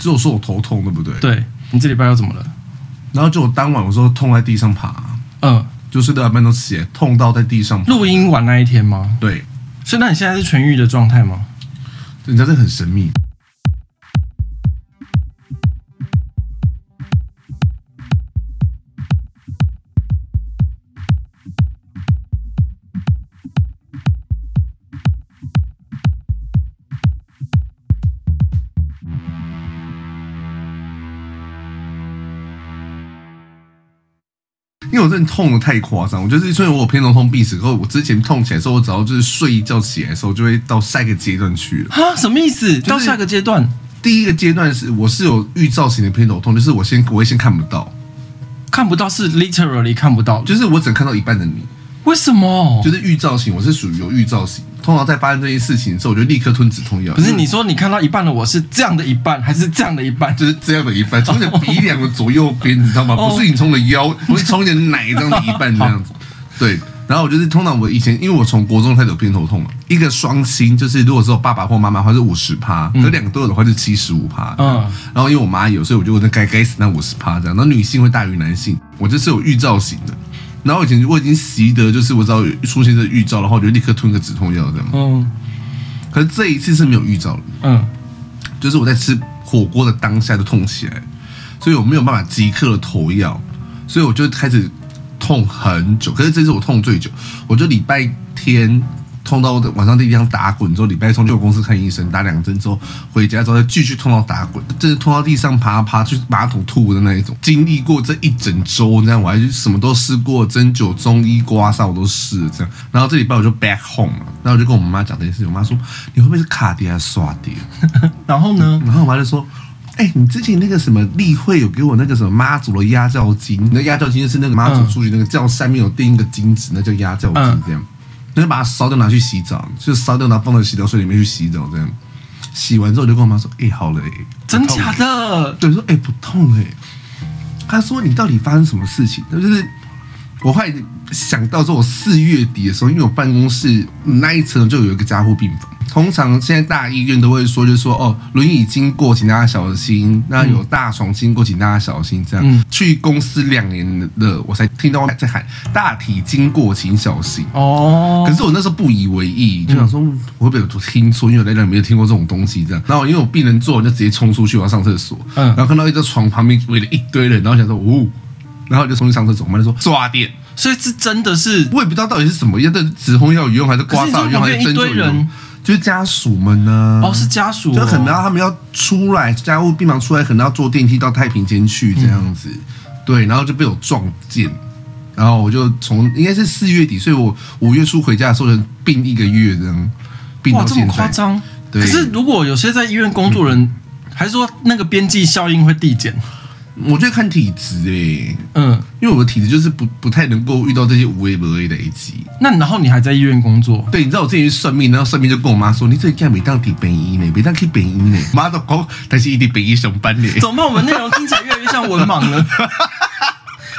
只有说我头痛，对不对？对，你这礼拜又怎么了？然后就我当晚我说痛在地上爬，嗯，就是两半都血痛到在地上爬。录音完那一天吗？对，所以那你现在是痊愈的状态吗？人家这很神秘。真的痛的太夸张，我就是虽然我有偏头痛必死。然后我之前痛起来的时候，我只要就是睡一觉起来的时候，就会到下一个阶段去了。啊，什么意思？到下一个阶段？第一个阶段是我是有预兆型的偏头痛，就是我先我会先看不到，看不到是 literally 看不到，就是我只能看到一半的你。为什么？就是预兆型，我是属于有预兆型。通常在发生这件事情的时候，我就立刻吞止痛药。不是你说你看到一半的我是这样的一半，还是这样的一半？就是这样的一半，从你的鼻梁的左右边，你知道吗？不是你从你的腰，不是从你的奶这样的一半这样子。对，然后我就是通常我以前，因为我从国中开始有偏头痛嘛，一个双亲就是如果是我爸爸或妈妈的话是五十趴，有两个都有的话是七十五趴。嗯，然后因为我妈有，所以我就那该该死那五十趴这样。然后女性会大于男性，我就是有预兆型的。然后以前我已经习得，就是我只要出现这个预兆，的话我就立刻吞个止痛药这样。嗯。可是这一次是没有预兆了。嗯。就是我在吃火锅的当下就痛起来，所以我没有办法即刻的投药，所以我就开始痛很久。可是这次我痛最久，我就礼拜天。痛到晚上在地上打滚之后，礼拜一去我公司看医生，打两针之后回家之后再继续痛到打滚，真是痛到地上爬爬去马桶吐的那一种。经历过这一整周，这样我还什么都试过，针灸、中医、刮痧我都试了这样。然后这礼拜我就 back home 了，然后我就跟我妈讲这件事情，我妈说你会不会是卡碟还是刷碟？然后呢？然后我妈就说，哎、欸，你之前那个什么例会有给我那个什么妈祖的压轿金，那压轿金就是那个妈祖出去那个轿上面有钉一个金子，那叫压轿金这样。就把它烧掉拿去洗澡，就烧掉拿放在洗澡水里面去洗澡，这样洗完之后就跟我妈说：“哎、欸，好了、欸，真假的？”对，说：“哎、欸，不痛哎、欸。”她说：“你到底发生什么事情？”就是我后来想到说，我四月底的时候，因为我办公室那一层就有一个加护病房。通常现在大医院都会说，就是说哦，轮椅经过，请大家小心。那有大床经过，请大家小心。这样、嗯、去公司两年了，我才听到在喊大体经过，请小心。哦，可是我那时候不以为意，就想说我会不会有听错，因为我在那里没有听过这种东西。这样，然后因为我病人坐，我就直接冲出去，我要上厕所。嗯，然后看到一个床旁边围了一堆人，然后想说呜，然后我就冲去上厕所。我妈就说抓点，所以是真的是，我也不知道到底是什么样的止痛药有用，还是刮痧有用，还是针灸有用。就是家属们呢，哦，是家属、哦，就可能要他们要出来，家务病房出来，可能要坐电梯到太平间去这样子，嗯、对，然后就被我撞见，然后我就从应该是四月底，所以我五月初回家的时候就病一个月这样，病到现在，这么夸张？对。可是如果有些在医院工作人，嗯、还是说那个边际效应会递减？我觉得看体质诶、欸，嗯，因为我的体质就是不不太能够遇到这些无微不微的一级。那然后你还在医院工作？对，你知道我之前去算命，然后算命就跟我妈说：“你这家每当去北医呢，每当去本医呢。”妈都讲，但是一定本医上班呢。怎么办？我们内容听起来越来越像文盲了。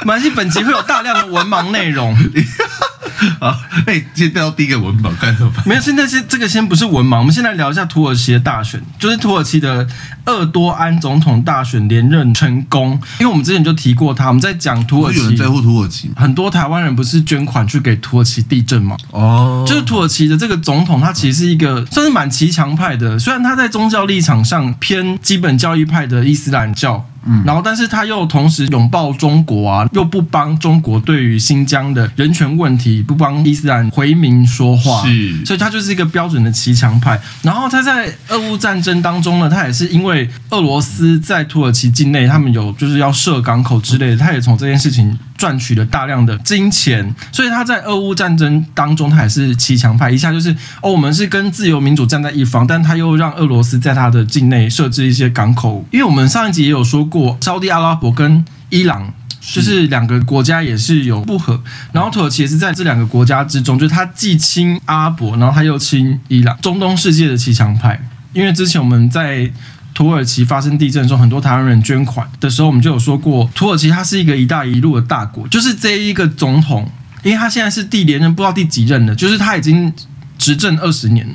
马来西本集会有大量的文盲内容。好，哎，今天到第一个文盲干什么？没有，现在是这个先不是文盲，我们先来聊一下土耳其的大选，就是土耳其的厄多安总统大选连任成功。因为我们之前就提过他，我们在讲土耳其，有人在乎土耳其，很多台湾人不是捐款去给土耳其地震吗？哦，就是土耳其的这个总统，他其实是一个算是蛮骑墙派的，虽然他在宗教立场上偏基本教义派的伊斯兰教。嗯，然后，但是他又同时拥抱中国啊，又不帮中国对于新疆的人权问题，不帮伊斯兰回民说话，是，所以他就是一个标准的骑墙派。然后他在俄乌战争当中呢，他也是因为俄罗斯在土耳其境内，他们有就是要设港口之类的，他也从这件事情赚取了大量的金钱，所以他在俄乌战争当中，他也是骑墙派。一下就是哦，我们是跟自由民主站在一方，但他又让俄罗斯在他的境内设置一些港口。因为我们上一集也有说过，沙地阿拉伯跟伊朗就是两个国家也是有不和，然后土耳其也是在这两个国家之中，就是他既亲阿拉伯，然后他又亲伊朗，中东世界的骑墙派。因为之前我们在土耳其发生地震的时候，很多台湾人捐款的时候，我们就有说过，土耳其它是一个“一带一路”的大国。就是这一个总统，因为他现在是第连任，不知道第几任了，就是他已经执政二十年了。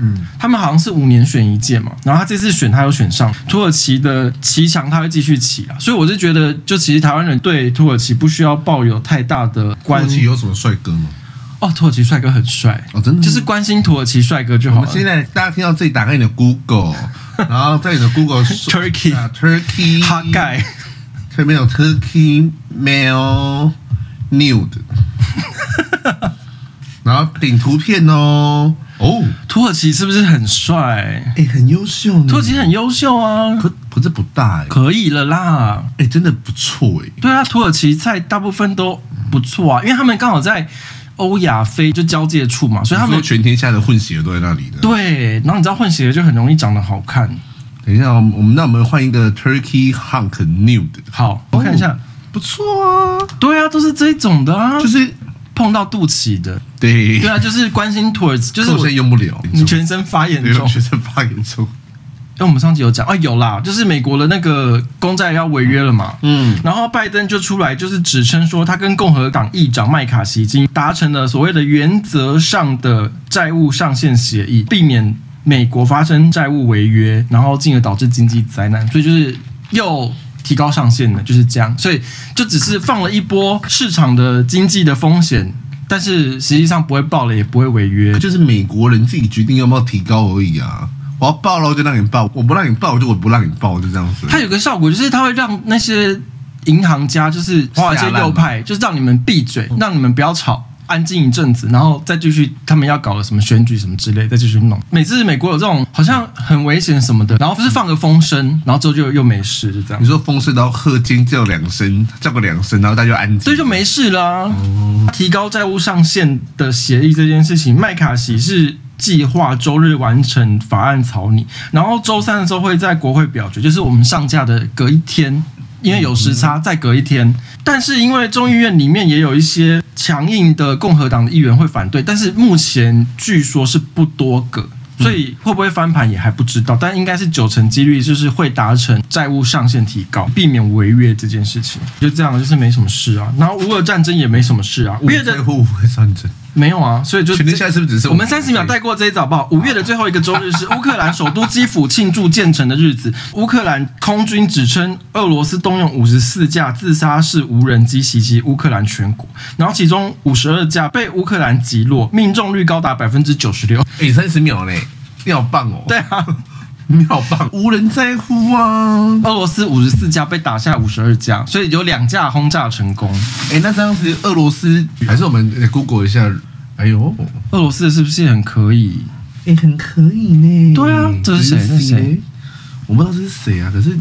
嗯，他们好像是五年选一届嘛，然后他这次选他有选上，土耳其的骑墙他会继续骑啊。所以我就觉得，就其实台湾人对土耳其不需要抱有太大的关系。土耳其有什么帅哥吗？哦，土耳其帅哥很帅哦，真的，就是关心土耳其帅哥就好了。现在大家听到自己，打开你的 Google。然后在你的 Google Turkey 啊 Turkey hot guy 这边有 Turkey male nude，然后顶图片哦。哦，土耳其是不是很帅？哎，很优秀，土耳其很优秀啊，可可是不大哎，可以了啦，哎，真的不错哎，对啊，土耳其菜大部分都不错啊，因为他们刚好在。欧亚非就交界处嘛，所以他们全天下的混血都在那里的。对，然后你知道混血就很容易长得好看。等一下，我们那我们换一个 Turkey Hunk Nude。好，我看一下，不错啊。对啊，都是这种的啊，就是碰到肚脐的。对，对啊，就是关心 towards，，就是我现在用不了。你全身发炎重，全身发炎重。因为我们上集有讲啊，有啦，就是美国的那个公债要违约了嘛，嗯，然后拜登就出来就是指称说，他跟共和党议长麦卡锡已经达成了所谓的原则上的债务上限协议，避免美国发生债务违约，然后进而导致经济灾难，所以就是又提高上限了，就是这样，所以就只是放了一波市场的经济的风险，但是实际上不会爆了，也不会违约，就是美国人自己决定要不要提高而已啊。我要报了，我就让你报；我不让你报，我就我不让你报，就这样子。它有个效果，就是它会让那些银行家，就是华尔街右派，就是让你们闭嘴，让你们不要吵，安静一阵子，然后再继续他们要搞的什么选举什么之类，再继续弄。每次美国有这种好像很危险什么的，然后就是放个风声，然后之后就又没事，就这样。你说风声，然后喝金叫两声，叫个两声，然后大家就安静，所以就没事啦啊。哦。提高债务上限的协议这件事情，麦卡锡是。计划周日完成法案草拟，然后周三的时候会在国会表决，就是我们上架的隔一天，因为有时差，再隔一天。但是因为众议院里面也有一些强硬的共和党的议员会反对，但是目前据说是不多个。所以会不会翻盘也还不知道，但应该是九成几率，就是会达成债务上限提高，避免违约这件事情。就这样，就是没什么事啊。然后乌俄战争也没什么事啊。五月的乌俄战争没有啊，所以就是不是只是我们三十秒带过这一早报？五月的最后一个周日是 乌克兰首都基辅庆祝建成的日子。乌克兰空军指称俄罗斯动用五十四架自杀式无人机袭击乌克兰全国，然后其中五十二架被乌克兰击落，命中率高达百分之九十六。哎，三十秒嘞。你好棒哦！对啊，你好棒，无人在乎啊！俄罗斯五十四架被打下五十二架，所以有两架轰炸成功。哎，那这样子，俄罗斯还是我们 Google 一下？哎呦，俄罗斯是不是很可以？哎，很可以呢。对啊，这是谁？这是谁？我不知道这是谁啊，可是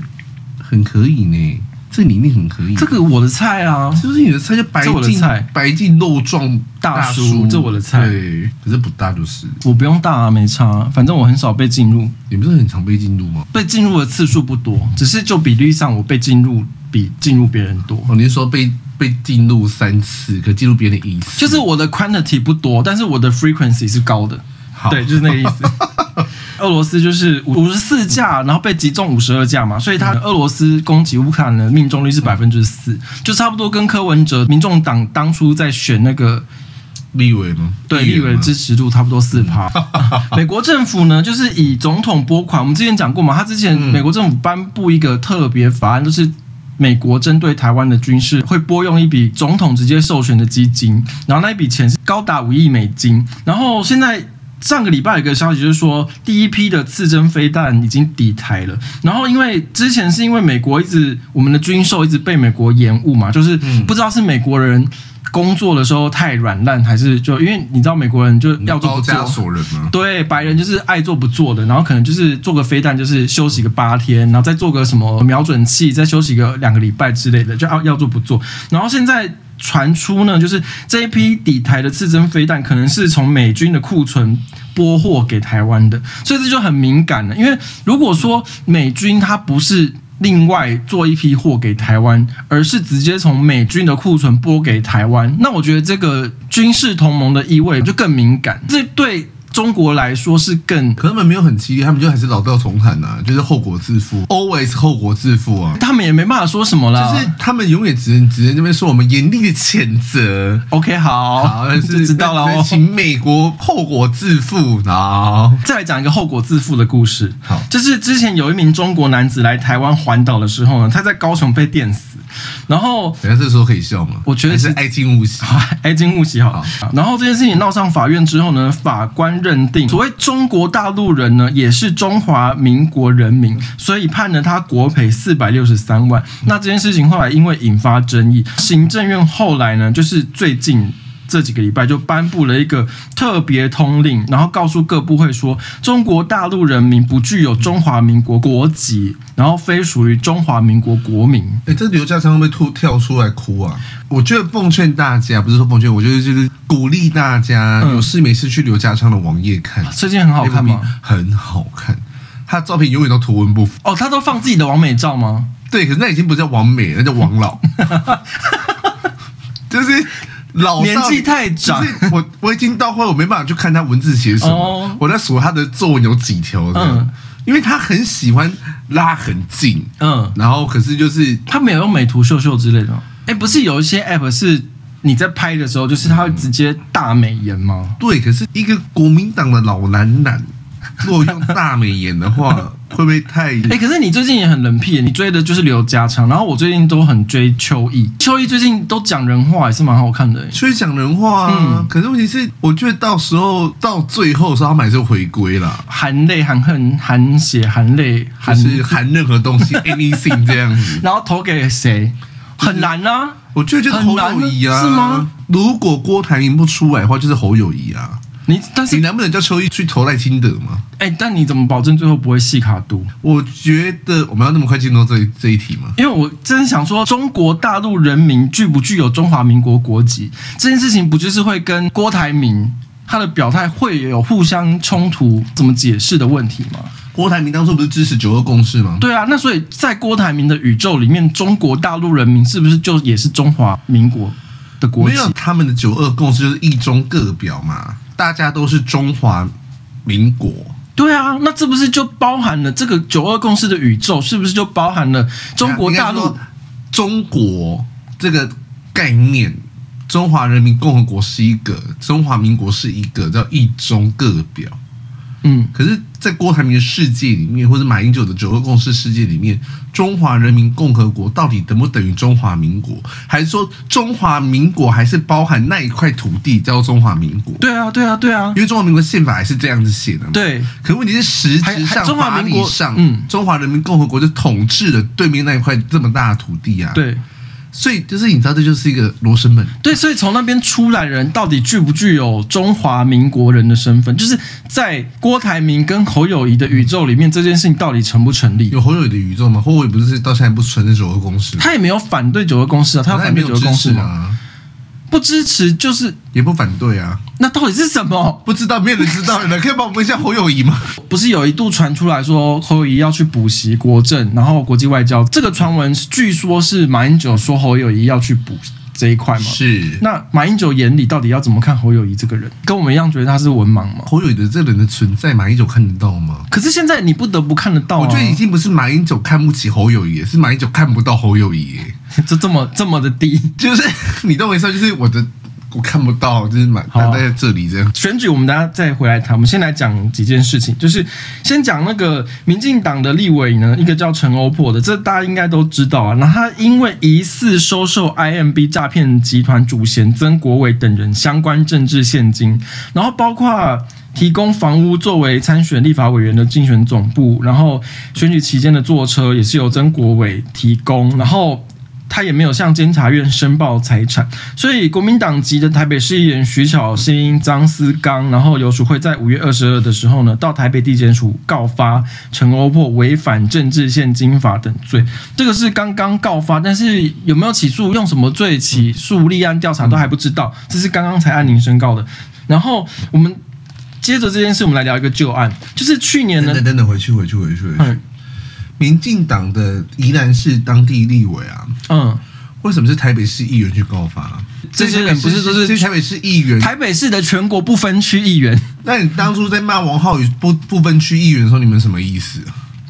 很可以呢。这里面很可以，这个我的菜啊，是不是你的菜？就白净白净肉状大叔，这我的菜。对，可是不大就是。我不用大啊，没差，反正我很少被进入。你不是很常被进入吗？被进入的次数不多，只是就比例上，我被进入比进入别人多。哦，你是说被被进入三次，可进入别人一次？就是我的 quantity 不多，但是我的 frequency 是高的。好，对，就是那个意思。俄罗斯就是五十四架，然后被击中五十二架嘛，所以他俄罗斯攻击乌克兰的命中率是百分之四，就差不多跟柯文哲民众党当初在选那个立委吗？对，立委的支持度差不多四趴。美国政府呢，就是以总统拨款，我们之前讲过嘛，他之前美国政府颁布一个特别法案，就是美国针对台湾的军事会拨用一笔总统直接授权的基金，然后那一笔钱是高达五亿美金，然后现在。上个礼拜有一个消息，就是说第一批的刺针飞弹已经抵台了。然后因为之前是因为美国一直我们的军售一直被美国延误嘛，就是不知道是美国人工作的时候太软烂，还是就因为你知道美国人就要做不做，对，白人就是爱做不做的，然后可能就是做个飞弹就是休息个八天，然后再做个什么瞄准器再休息个两个礼拜之类的，就要要做不做。然后现在传出呢，就是这一批底台的刺针飞弹可能是从美军的库存拨货给台湾的，所以这就很敏感了。因为如果说美军它不是另外做一批货给台湾，而是直接从美军的库存拨给台湾，那我觉得这个军事同盟的意味就更敏感。这对。中国来说是更，可他们没有很激烈，他们就还是老调重弹呐、啊，就是后果自负，always 后果自负啊。他们也没办法说什么啦，就是他们永远只能只能这边说我们严厉的谴责。OK，好，好，但是知道了哦，请美国后果自负。好，再来讲一个后果自负的故事。好，就是之前有一名中国男子来台湾环岛的时候呢，他在高雄被电死。然后，等下这时候可以笑吗？我觉得是爱敬勿喜，爱敬勿喜好。然后这件事情闹上法院之后呢，法官认定所谓中国大陆人呢，也是中华民国人民，所以判了他国赔四百六十三万。那这件事情后来因为引发争议，行政院后来呢，就是最近。这几个礼拜就颁布了一个特别通令，然后告诉各部会说，中国大陆人民不具有中华民国国籍，然后非属于中华民国国民。哎，这刘家昌会不会突跳出来哭啊？我觉得奉劝大家，不是说奉劝，我觉得就是鼓励大家有事没事去刘家昌的网页看，最近很好看吗？很好看，他的照片永远都图文不符。哦，他都放自己的完美照吗？对，可是那已经不叫完美，那叫王老，就是。老年纪太长，我我已经到后来我没办法去看他文字写什么，哦、我在数他的作文有几条的，嗯、因为他很喜欢拉很近，嗯，然后可是就是他没有用美图秀秀之类的，哎，不是有一些 app 是你在拍的时候，就是他会直接大美颜吗？嗯、对，可是一个国民党的老男男，如果用大美颜的话。会不会太？哎、欸，可是你最近也很冷僻，你追的就是刘家昌，然后我最近都很追邱毅，邱毅最近都讲人话，也是蛮好看的。邱毅讲人话啊，嗯、可是问题是，我觉得到时候到最后的时候，他们还是回归了，含泪、含恨、含血、含泪，含是含任何东西，anything 这样子。然后投给谁？很难啊，我觉得就是侯友谊啊，是吗？如果郭台铭不出来的话，就是侯友谊啊。你但是你能不能叫邱毅去投赖清德吗？哎、欸，但你怎么保证最后不会细卡度？我觉得我们要那么快进入这一这一题吗？因为我真想说，中国大陆人民具不具有中华民国国籍这件事情，不就是会跟郭台铭他的表态会有互相冲突、怎么解释的问题吗？郭台铭当初不是支持九二共识吗？对啊，那所以在郭台铭的宇宙里面，中国大陆人民是不是就也是中华民国的国籍？没有，他们的九二共识就是一中各表嘛。大家都是中华民国，对啊，那这不是就包含了这个九二共识的宇宙？是不是就包含了中国大陆？中国这个概念，中华人民共和国是一个，中华民国是一个，叫一中各表。嗯，可是，在郭台铭的世界里面，或者马英九的九二共识世界里面，中华人民共和国到底等不等于中华民国？还是说中华民国还是包含那一块土地叫中华民国？对啊，对啊，对啊，因为中华民国宪法还是这样子写的嘛。对，可问题是实质上法理上，嗯，中华人民共和国就统治了对面那一块这么大的土地啊。对。所以就是你知道，这就是一个罗生门。对，所以从那边出来人到底具不具有中华民国人的身份？就是在郭台铭跟侯友谊的宇宙里面，这件事情到底成不成立？有侯友谊的宇宙吗？侯友谊不是到现在不承认九二共识？他也没有反对九二共识啊，他有反对九二共识吗？不支持就是也不反对啊，那到底是什么？不知道，没有人知道。你可以帮我问一下侯友谊吗？不是有一度传出来说侯友谊要去补习国政，然后国际外交这个传闻，据说是马英九说侯友谊要去补。这一块嘛，是那马英九眼里到底要怎么看侯友谊这个人？跟我们一样觉得他是文盲吗？侯友谊的这个人的存在，马英九看得到吗？可是现在你不得不看得到啊。我觉得已经不是马英九看不起侯友谊，是马英九看不到侯友谊，就这么这么的低，就是你认为说，就是我的。我看不到，就是蛮待在这里这样。选举我们大家再回来谈。我们先来讲几件事情，就是先讲那个民进党的立委呢，一个叫陈欧珀的，这大家应该都知道啊。那他因为疑似收受 IMB 诈骗集团主嫌曾国伟等人相关政治现金，然后包括提供房屋作为参选立法委员的竞选总部，然后选举期间的坐车也是由曾国伟提供，然后。他也没有向监察院申报财产，所以国民党籍的台北市议员徐巧芯、张思刚，然后游淑慧在五月二十二的时候呢，到台北地检署告发陈欧珀违反政治献金法等罪。这个是刚刚告发，但是有没有起诉、用什么罪起诉、立案调查都还不知道，这是刚刚才按铃申告的。然后我们接着这件事，我们来聊一个旧案，就是去年呢，等等等回去回去回去回去。嗯民进党的宜兰市当地立委啊，嗯，为什么是台北市议员去告发？这些人不是都是台北市议员？台北市的全国不分区议员。那你当初在骂王浩宇不不分区议员的时候，你们什么意思？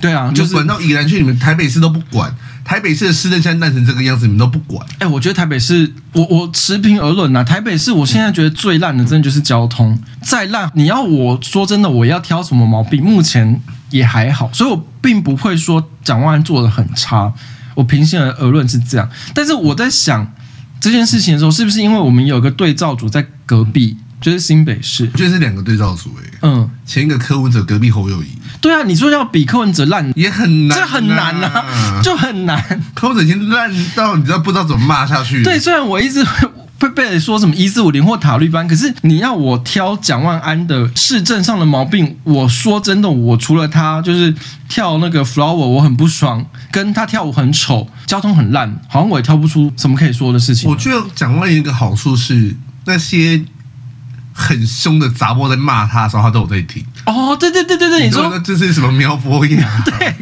对啊，就是管到宜兰去，你们台北市都不管。台北市的市政现在烂成这个样子，你们都不管。哎，我觉得台北市，我我持平而论呐，台北市我现在觉得最烂的，真的就是交通。再烂，你要我说真的，我要挑什么毛病？目前。也还好，所以我并不会说蒋万安做的很差。我平心而论是这样，但是我在想这件事情的时候，是不是因为我们有个对照组在隔壁，就是新北市，我觉得是两个对照组诶。嗯，前一个柯文哲，隔壁侯友宜。对啊，你说要比柯文哲烂也很难，这很难啊，就很难。柯文哲已经烂到你知道不知道怎么骂下去。对，虽然我一直。会被说什么一四五零或塔绿班，可是你要我挑蒋万安的市政上的毛病，我说真的，我除了他就是跳那个 flower 我很不爽，跟他跳舞很丑，交通很烂，好像我也挑不出什么可以说的事情。我觉得蒋万一个好处是那些。很凶的杂波在骂他的时候，他都有在听。哦，对对对对对，你说那这是什么苗博雅对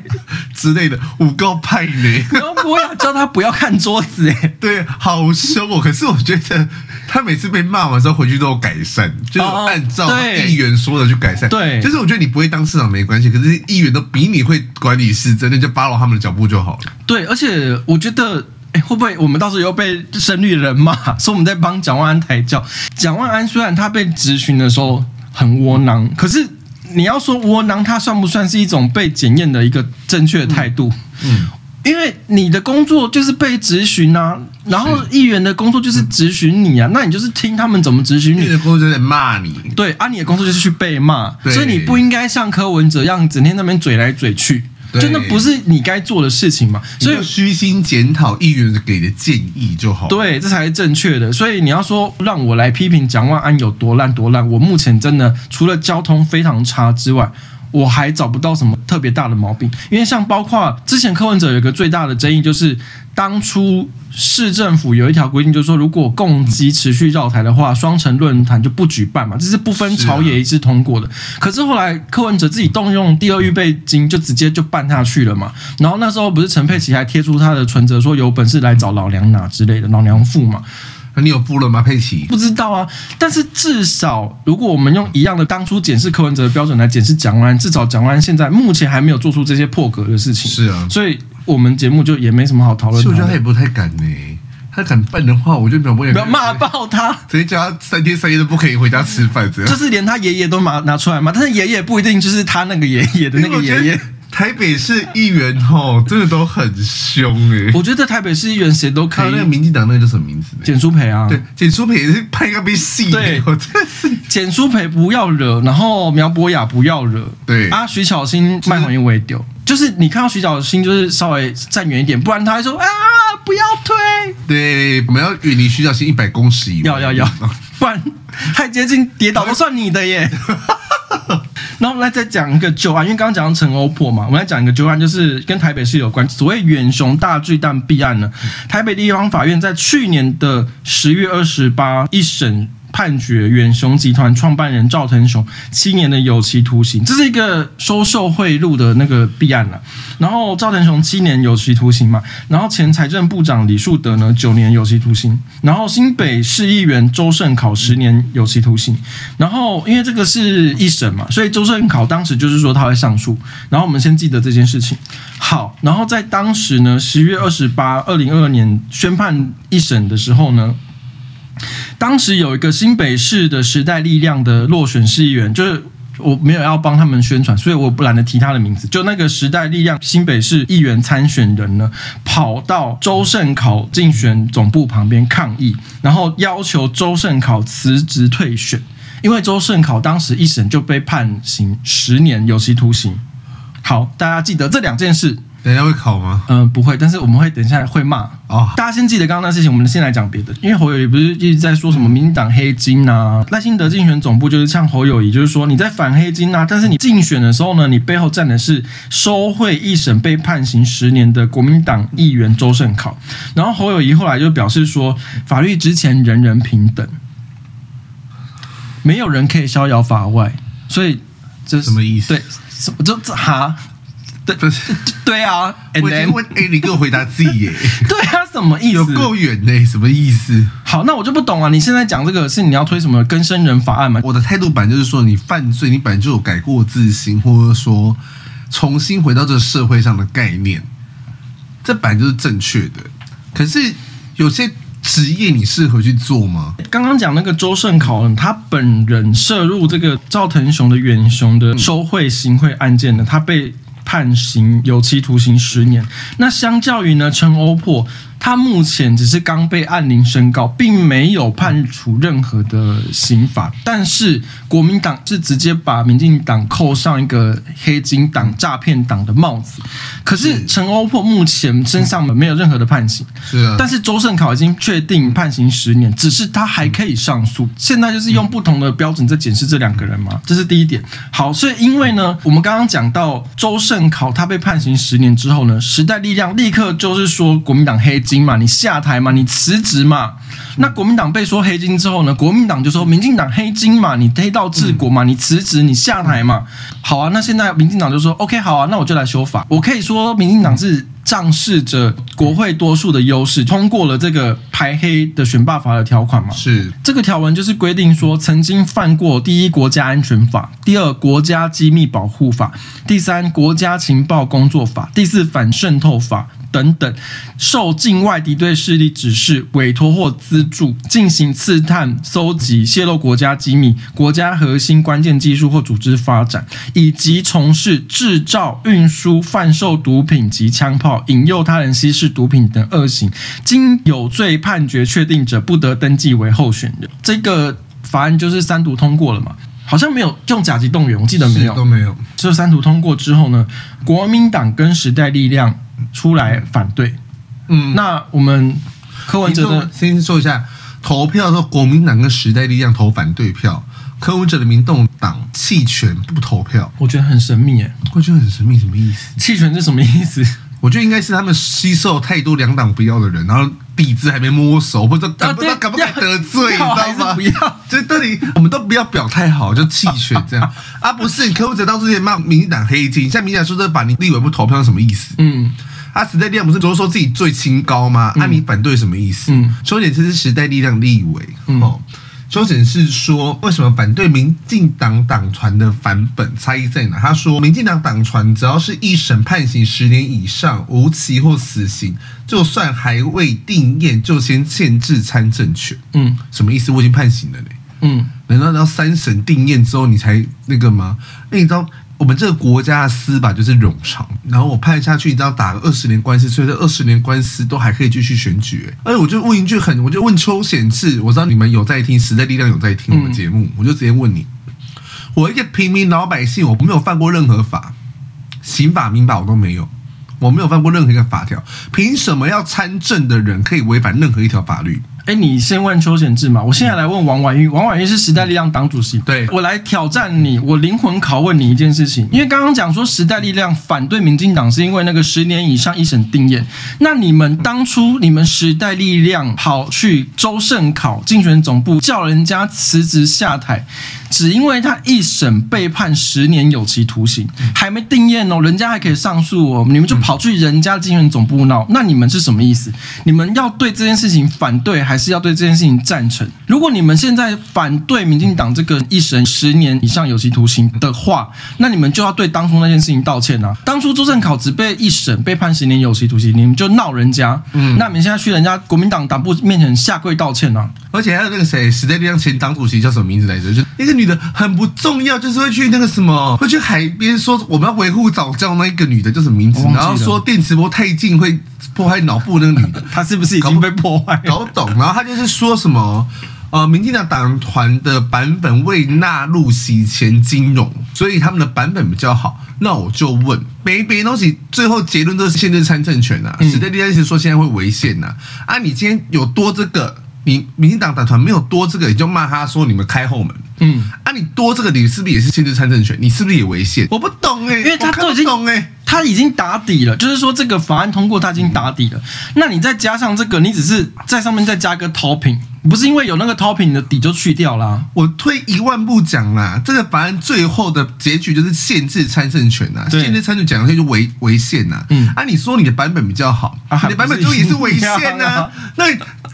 之类的五告派呢？苗博雅叫他不要看桌子，哎，对，好凶哦。可是我觉得他每次被骂完之后回去都有改善，就是按照议员说的去改善。对，就是我觉得你不会当市长没关系，可是议员都比你会管理市政，那就 follow 他们的脚步就好了。对，而且我觉得。欸、会不会我们到时候又被深绿人骂，说我们在帮蒋万安抬轿？蒋万安虽然他被质询的时候很窝囊，可是你要说窝囊，他算不算是一种被检验的一个正确的态度？嗯，嗯，因为你的工作就是被质询啊，然后议员的工作就是质询你啊，那你就是听他们怎么质询你。你的工作就是骂你，对，啊，你的工作就是去被骂，所以你不应该像柯文哲一样整天那边嘴来嘴去。真的不是你该做的事情嘛？所以虚心检讨议员给的建议就好。对，这才是正确的。所以你要说让我来批评蒋万安有多烂多烂，我目前真的除了交通非常差之外，我还找不到什么特别大的毛病。因为像包括之前柯文哲有一个最大的争议就是。当初市政府有一条规定，就是说，如果共机持续绕台的话，双城论坛就不举办嘛，这是不分朝野一致通过的。可是后来柯文哲自己动用第二预备金，就直接就办下去了嘛。然后那时候不是陈佩琪还贴出他的存折，说有本事来找老娘拿之类的，老娘付嘛。那你有付了吗，佩奇？不知道啊。但是至少，如果我们用一样的当初检视柯文哲的标准来检视蒋万安，至少蒋万安现在目前还没有做出这些破格的事情。是啊，所以。我们节目就也没什么好讨论。我觉得他也不太敢呢。他敢办的话，我就不要不要骂爆他，直接叫他三天三夜都不可以回家吃饭，这样。就是连他爷爷都拿拿出来嘛，但是爷爷不一定就是他那个爷爷的那个爷爷。台北市议员吼，真的都很凶哎。我觉得台北市议员谁都可以。那个民进党那个叫什么名字？简舒培啊。对，简舒培也是拍个被戏。对，我真的是简舒培不要惹，然后苗博雅不要惹。对啊，徐巧芯卖黄烟为丢。就是你看到徐小新，就是稍微站远一点，不然他还说啊，不要推。对，我们要远离徐小新一百公尺以外。要要要，不然太接近跌倒都算你的耶。然后我们来再讲一个旧案，因为刚刚讲陈欧破嘛，我们来讲一个旧案，就是跟台北市有关。所谓远雄大巨蛋弊案呢，台北地方法院在去年的十月二十八一审。判决远雄集团创办人赵腾雄七年的有期徒刑，这是一个收受贿赂的那个弊案了。然后赵腾雄七年有期徒刑嘛，然后前财政部长李树德呢九年有期徒刑，然后新北市议员周胜考十年有期徒刑。然后因为这个是一审嘛，所以周胜考当时就是说他会上诉。然后我们先记得这件事情。好，然后在当时呢，十月二十八，二零二二年宣判一审的时候呢。当时有一个新北市的时代力量的落选市议员，就是我没有要帮他们宣传，所以我不懒得提他的名字。就那个时代力量新北市议员参选人呢，跑到周胜考竞选总部旁边抗议，然后要求周胜考辞职退选，因为周胜考当时一审就被判刑十年有期徒刑。好，大家记得这两件事。等一下会考吗？嗯、呃，不会，但是我们会等一下会骂哦。大家先记得刚刚那事情，我们先来讲别的。因为侯友宜不是一直在说什么民进党黑金啊？赖清德竞选总部就是像侯友宜，就是说你在反黑金啊，但是你竞选的时候呢，你背后站的是收贿一审被判刑十年的国民党议员周胜考。然后侯友宜后来就表示说，法律之前人人平等，没有人可以逍遥法外。所以这什么意思？对，什么就这哈？对，不是，对啊。我先问，哎，你给我回答自己耶。对啊，什么意思？有够远呢，什么意思？好，那我就不懂啊。你现在讲这个是你要推什么更生人法案吗？我的态度本来就是说，你犯罪，你本来就有改过自新，或者说重新回到这个社会上的概念，这本来就是正确的。可是有些职业你适合去做吗？刚刚讲那个周胜考，他本人涉入这个赵腾雄的远雄的收贿行贿案件呢，他被。判刑有期徒刑十年。那相较于呢，陈欧珀，他目前只是刚被按铃申告，并没有判处任何的刑罚。但是国民党是直接把民进党扣上一个黑金党、诈骗党的帽子。可是陈欧珀目前身上没有任何的判刑。是啊。但是周胜考已经确定判刑十年，只是他还可以上诉。现在就是用不同的标准在检视这两个人嘛，这是第一点。好，所以因为呢，我们刚刚讲到周胜考他被判刑十年之后呢，时代力量立刻就是说国民党黑金嘛，你下台嘛，你辞职嘛。那国民党被说黑金之后呢，国民党就说民进党黑金嘛，你黑道治国嘛，你辞职，你下台嘛。好啊，那现在民进党就说 OK，好啊，那我就来修法。我可以说民进党是仗势着国会多数的优势，通过了这个排黑的选罢法的条款嘛。是这个条文就是规定说，曾经犯过第一国家安全法，第二国家机密保护法，第三国家情报工作法，第四反渗透法。等等，受境外敌对势力指示、委托或资助进行刺探、搜集、泄露国家机密、国家核心关键技术或组织发展，以及从事制造、运输、贩售毒品及枪炮、引诱他人吸食毒品等恶行，经有罪判决确定者，不得登记为候选人。这个法案就是三读通过了嘛？好像没有用甲级动员，我记得没有，都没有。这三读通过之后呢，国民党跟时代力量。出来反对，嗯，那我们柯文哲的先说一下投票的时候，国民党跟时代力量投反对票，柯文哲的民动党弃权不投票，我觉得很神秘耶，我觉得很神秘，什么意思？弃权是什么意思？我觉得应该是他们吸收太多两党不要的人，然后底子还没摸熟，或者敢不敢不敢得罪，你知道吗？不要，就到底我们都不要表态好，就弃权这样 啊？不是，柯文哲当初也骂民进党黑金，像民进党说这把你立委不投票是什么意思？嗯。他、啊、时代力量不是都说自己最清高吗？那、嗯啊、你反对什么意思？嗯，说点这是时代力量立委，嗯、哦，邱显是说为什么反对民进党党团的版本差异在哪？他说，民进党党团只要是一审判刑十年以上，无期或死刑，就算还未定验，就先限制参政权。嗯，什么意思？我已经判刑了呢。嗯，难道要三审定验之后你才那个吗？那你知道？我们这个国家的司法就是冗长，然后我判下去，你知道打个二十年官司，所以这二十年官司都还可以继续选举。而且我就问一句很，我就问邱显志，我知道你们有在听，时代力量有在听我们节目，我就直接问你，我一个平民老百姓，我没有犯过任何法，刑法、民法我都没有，我没有犯过任何一个法条，凭什么要参政的人可以违反任何一条法律？哎，你先问邱显志嘛，我现在来问王婉玉。王婉玉是时代力量党主席，对，我来挑战你，我灵魂拷问你一件事情，因为刚刚讲说时代力量反对民进党是因为那个十年以上一审定谳，那你们当初你们时代力量跑去周胜考竞选总部叫人家辞职下台，只因为他一审被判十年有期徒刑，还没定谳哦，人家还可以上诉哦，你们就跑去人家竞选总部闹，那你们是什么意思？你们要对这件事情反对还？还是要对这件事情赞成。如果你们现在反对民进党这个一审十年以上有期徒刑的话，那你们就要对当初那件事情道歉啊！当初周正考只被一审被判十年有期徒刑，你们就闹人家，嗯，那你们现在去人家国民党党部面前下跪道歉啊！而且还有那个谁，时代力量前党主席叫什么名字来着？就那个女的很不重要，就是会去那个什么，会去海边说我们要维护早教那一个女的叫什么名字？然后说电磁波太近会破坏脑部那个女的，她是不是已经被破坏？搞懂。然后她就是说什么，呃，民进党党团的版本未纳入洗钱金融，所以他们的版本比较好。那我就问，每每东西最后结论都是限制参政权呐、啊。时代力量一直说现在会违宪呐。啊，你今天有多这个，你民进党党团没有多这个，你就骂他说你们开后门。嗯，啊，你多这个，你是不是也是限制参政权？你是不是也违宪？我不懂哎、欸，因为他都已经懂哎，他已经打底了，就是说这个法案通过，他已经打底了。那你再加上这个，你只是在上面再加个 topping。不是因为有那个 topping 你的底就去掉了。我退一万步讲啦，这个法案最后的结局就是限制参政权呐，限制参政权讲的就违违宪呐。嗯，啊，你说你的版本比较好，你的版本就也是违宪呐。那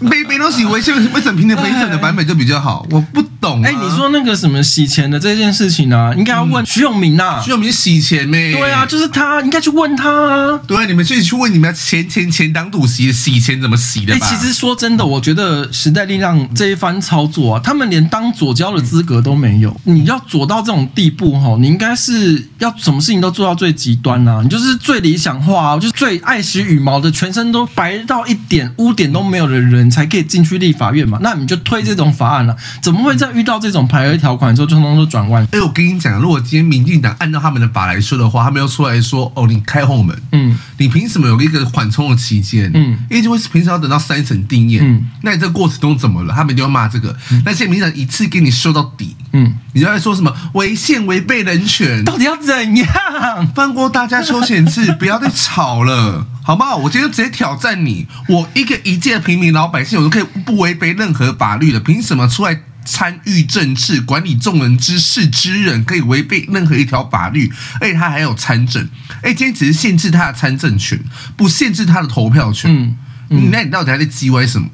没没东西违宪，为什么评的违宪的版本就比较好？我不懂。哎，你说那个什么洗钱的这件事情呢？应该要问徐永明呐。徐永明洗钱没？对啊，就是他，应该去问他啊。对，你们去去问你们前前前党主席洗钱怎么洗的吧？其实说真的，我觉得时代力量这一番操作啊，他们连当左交的资格都没有。你要左到这种地步哈，你应该是要什么事情都做到最极端呐。你就是最理想化，就是最爱惜羽毛的，全身都白到一点污点都没有的人才可以进去立法院嘛。那你就推这种法案了，怎么会在遇到这种排位条款之后，就通通都转弯？哎，我跟你讲，如果今天民进党按照他们的法来说的话，他们要出来说哦，你开后门，嗯，你凭什么有一个缓冲的期间？嗯，因为就会平时要等到三审定谳，嗯，那你这个过程中怎么了？他们就要骂。这个，那现在民进党一次给你修到底，嗯，你就在说什么违宪违背人权，到底要怎样？放过大家邱显智，不要再吵了，好不好？我今天就直接挑战你，我一个一介平民老百姓，我都可以不违背任何法律的，凭什么出来参与政治、管理众人之事之人可以违背任何一条法律？而且他还有参政，哎，今天只是限制他的参政权，不限制他的投票权，嗯，嗯，那你到底还在叽歪什么？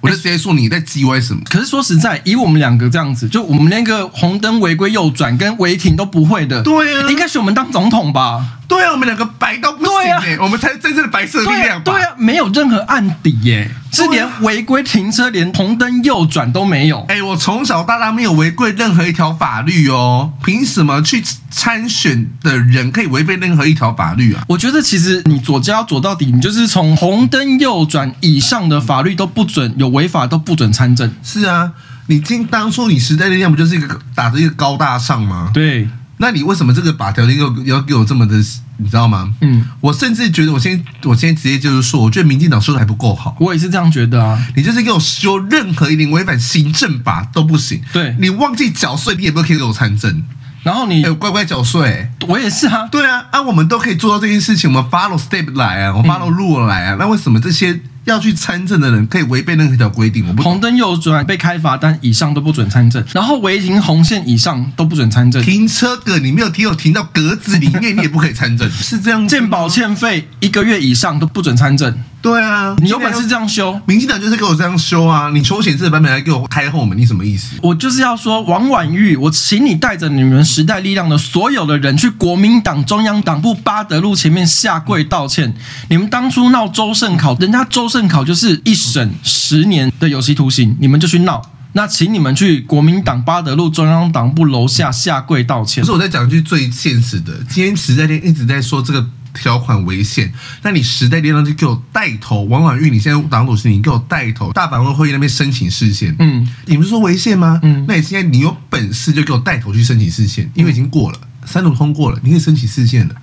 我就直接说你在叽歪什么？可是说实在，以我们两个这样子，就我们连个红灯违规右转跟违停都不会的，对啊，应该是我们当总统吧？对啊，我们两个白到不行哎，我们才是真正的白色力量。对啊，没有任何案底耶，是连违规停车、连红灯右转都没有。哎，我从小到大没有违规任何一条法律哦，凭什么去参选的人可以违背任何一条法律啊？我觉得其实你左交左到底，你就是从红灯右转以上的法律都不准有违法，都不准参政。是啊，你今当初你时代力量不就是一个打着一个高大上吗？对。那你为什么这个把条又要给我这么的，你知道吗？嗯，我甚至觉得，我先我先直接就是说，我觉得民进党说的还不够好。我也是这样觉得啊。你就是给我修任何一点违反行政法都不行。对，你忘记缴税，你也不可以给我参政。然后你、欸、乖乖缴税，我也是啊。对啊，啊，我们都可以做到这件事情，我们 follow step 来啊，我 follow rule 来啊。嗯、那为什么这些？要去参政的人可以违背任何一条规定，我不红灯右转被开罚单以上都不准参政，然后违停红线以上都不准参政。停车格你没有停，有停到格子里面，你也不可以参政，是这样。鉴保欠费一个月以上都不准参政。对啊，你有本事这样修，民进党就是给我这样修啊！你邱显智的版本来给我开后门，你什么意思？我就是要说王婉玉，我请你带着你们时代力量的所有的人去国民党中央党部八德路前面下跪道歉。你们当初闹周盛考，人家周盛考就是一审十年的有期徒刑，你们就去闹。那请你们去国民党八德路中央党部楼下下跪道歉。不是我在讲一句最现实的，今天时代力量一直在说这个。条款违宪，那你时代力量就给我带头，王婉諭，你现在党主席，你给我带头，大法官会议那边申请释宪，嗯，你不是说违宪吗？嗯，那你现在你有本事就给我带头去申请释宪，因为已经过了，三读通过了，你可以申请释宪了，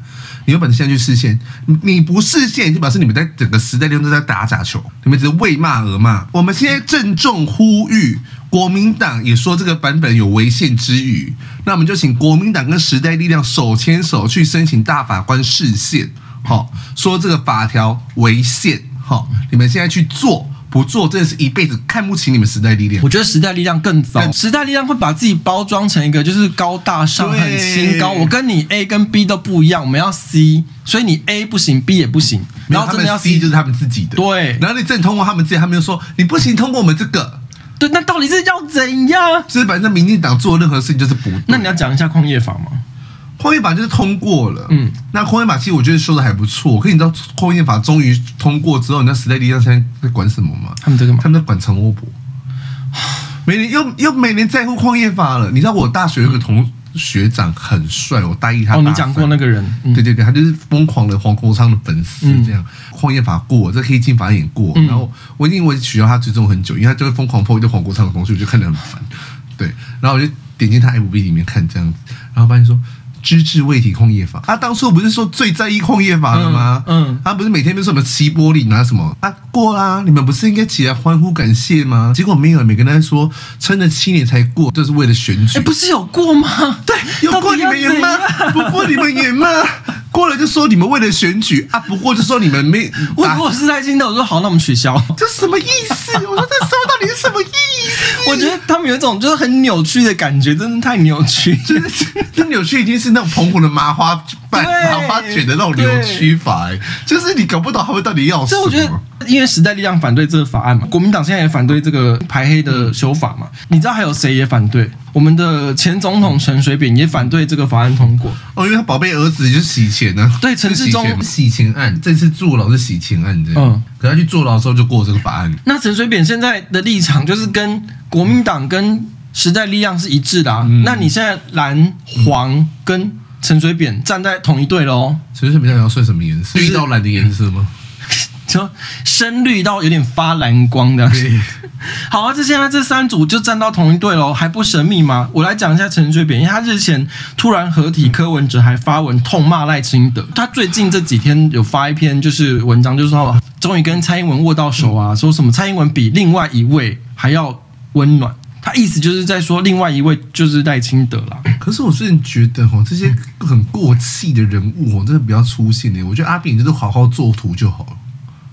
你有本事现在去释宪，你不释宪就表示你们在整个时代力量都在打假球，你们只是为骂而骂，我们现在郑重呼吁。国民党也说这个版本有违宪之余，那我们就请国民党跟时代力量手牵手去申请大法官释宪，好，说这个法条违宪，好，你们现在去做，不做真的是一辈子看不起你们时代力量。我觉得时代力量更早，时代力量会把自己包装成一个就是高大上、很清高，我跟你 A 跟 B 都不一样，我们要 C，所以你 A 不行，B 也不行，然后真的要 C 就是他们自己的，对，然后你正通过他们自己，他们又说你不行，通过我们这个。对，那到底是要怎样？就是反正民进党做任何事情就是不对。那你要讲一下矿业法吗？矿业法就是通过了，嗯，那矿业法其实我觉得说的还不错。可是你知道矿业法终于通过之后，你知道时代力量现在在管什么吗？他们在干嘛？他们在管陈欧博，每年又又每年在乎矿业法了。你知道我大学有个同学长很帅，我答应他大哦，你讲过那个人，嗯、对对对，他就是疯狂的黄国昌的粉丝，这样矿业法过，这黑金法也过，嗯、然后我因为我取消他追踪很久，因为他就会疯狂 po 一堆黄国昌的东西，我就看得很烦，对，然后我就点进他 FB 里面看这样子，然后发现说。支持未体矿业法，他当初不是说最在意矿业法了吗？嗯，嗯他不是每天都说什么齐柏林啊什么啊过啦，你们不是应该起来欢呼感谢吗？结果没有，每个人在说撑了七年才过，就是为了选举。哎，不是有过吗？对，有过你们也骂，不过你们也骂。过了就说你们为了选举啊，不过就说你们没。我如果是在金的，我说好，那我们取消。这什么意思？我说这说到底是什么意思？我觉得他们有一种就是很扭曲的感觉，真的太扭曲。真的，这扭曲已经是那种澎湖的麻花办麻花卷的那种扭曲法，哎，就是你搞不懂他们到底要什么。所以我觉得，因为时代力量反对这个法案嘛，国民党现在也反对这个排黑的修法嘛。你知道还有谁也反对？我们的前总统陈水扁也反对这个法案通过。哦，因为他宝贝儿子就是 洗钱。对，陈世忠洗钱案，这次坐牢是洗钱案，这样。嗯，可他去坐牢的时候就过这个法案。那陈水扁现在的立场就是跟国民党跟时代力量是一致的啊。嗯、那你现在蓝黄跟陈水扁站在同一队喽？陈水扁要算什么颜色？绿到蓝的颜色吗？就深绿到有点发蓝光的。对好啊，这现在这三组就站到同一队喽，还不神秘吗？我来讲一下陈水扁，因为他日前突然合体，柯文哲还发文痛骂赖清德。他最近这几天有发一篇就是文章，就是说终于跟蔡英文握到手啊，说什么蔡英文比另外一位还要温暖。他意思就是在说另外一位就是赖清德啦。可是我最近觉得哦，这些很过气的人物哦，真的不要出现呢。我觉得阿扁就是好好做图就好了。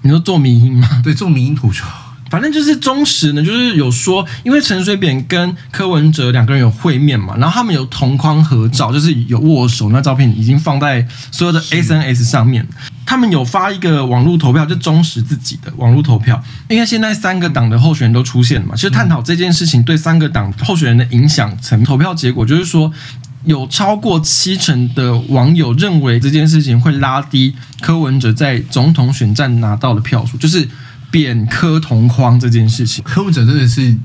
你说做迷因吗？对，做迷因图就好。反正就是忠实呢，就是有说，因为陈水扁跟柯文哲两个人有会面嘛，然后他们有同框合照，就是有握手，那照片已经放在所有的 SNS 上面。他们有发一个网络投票，就忠实自己的网络投票，因为现在三个党的候选人都出现了嘛，其实探讨这件事情对三个党候选人的影响层，投票结果就是说。有超过七成的网友认为这件事情会拉低柯文哲在总统选战拿到的票数，就是贬柯同框这件事情。柯文哲真的是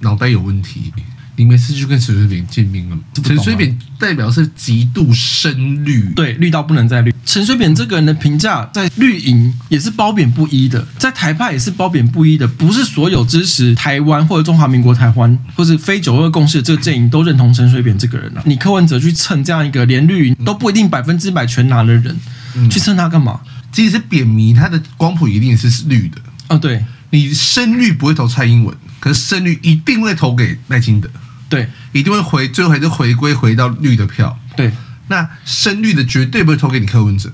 脑袋有问题。你每次去跟陈水扁见面了吗？陈水扁代表是极度深绿，对，绿到不能再绿。陈水扁这个人的评价在绿营也是褒贬不一的，在台派也是褒贬不一的。不是所有支持台湾或者中华民国台湾或是非九二共识的这个阵营都认同陈水扁这个人啊。你柯文哲去蹭这样一个连绿营都不一定百分之百全拿的人，嗯、去蹭他干嘛？即使是扁迷，他的光谱一定是绿的。哦，对，你深绿不会投蔡英文，可是深绿一定会投给赖清德。对，一定会回，最后还是回归回到绿的票。对，那深绿的绝对不会投给你柯文哲。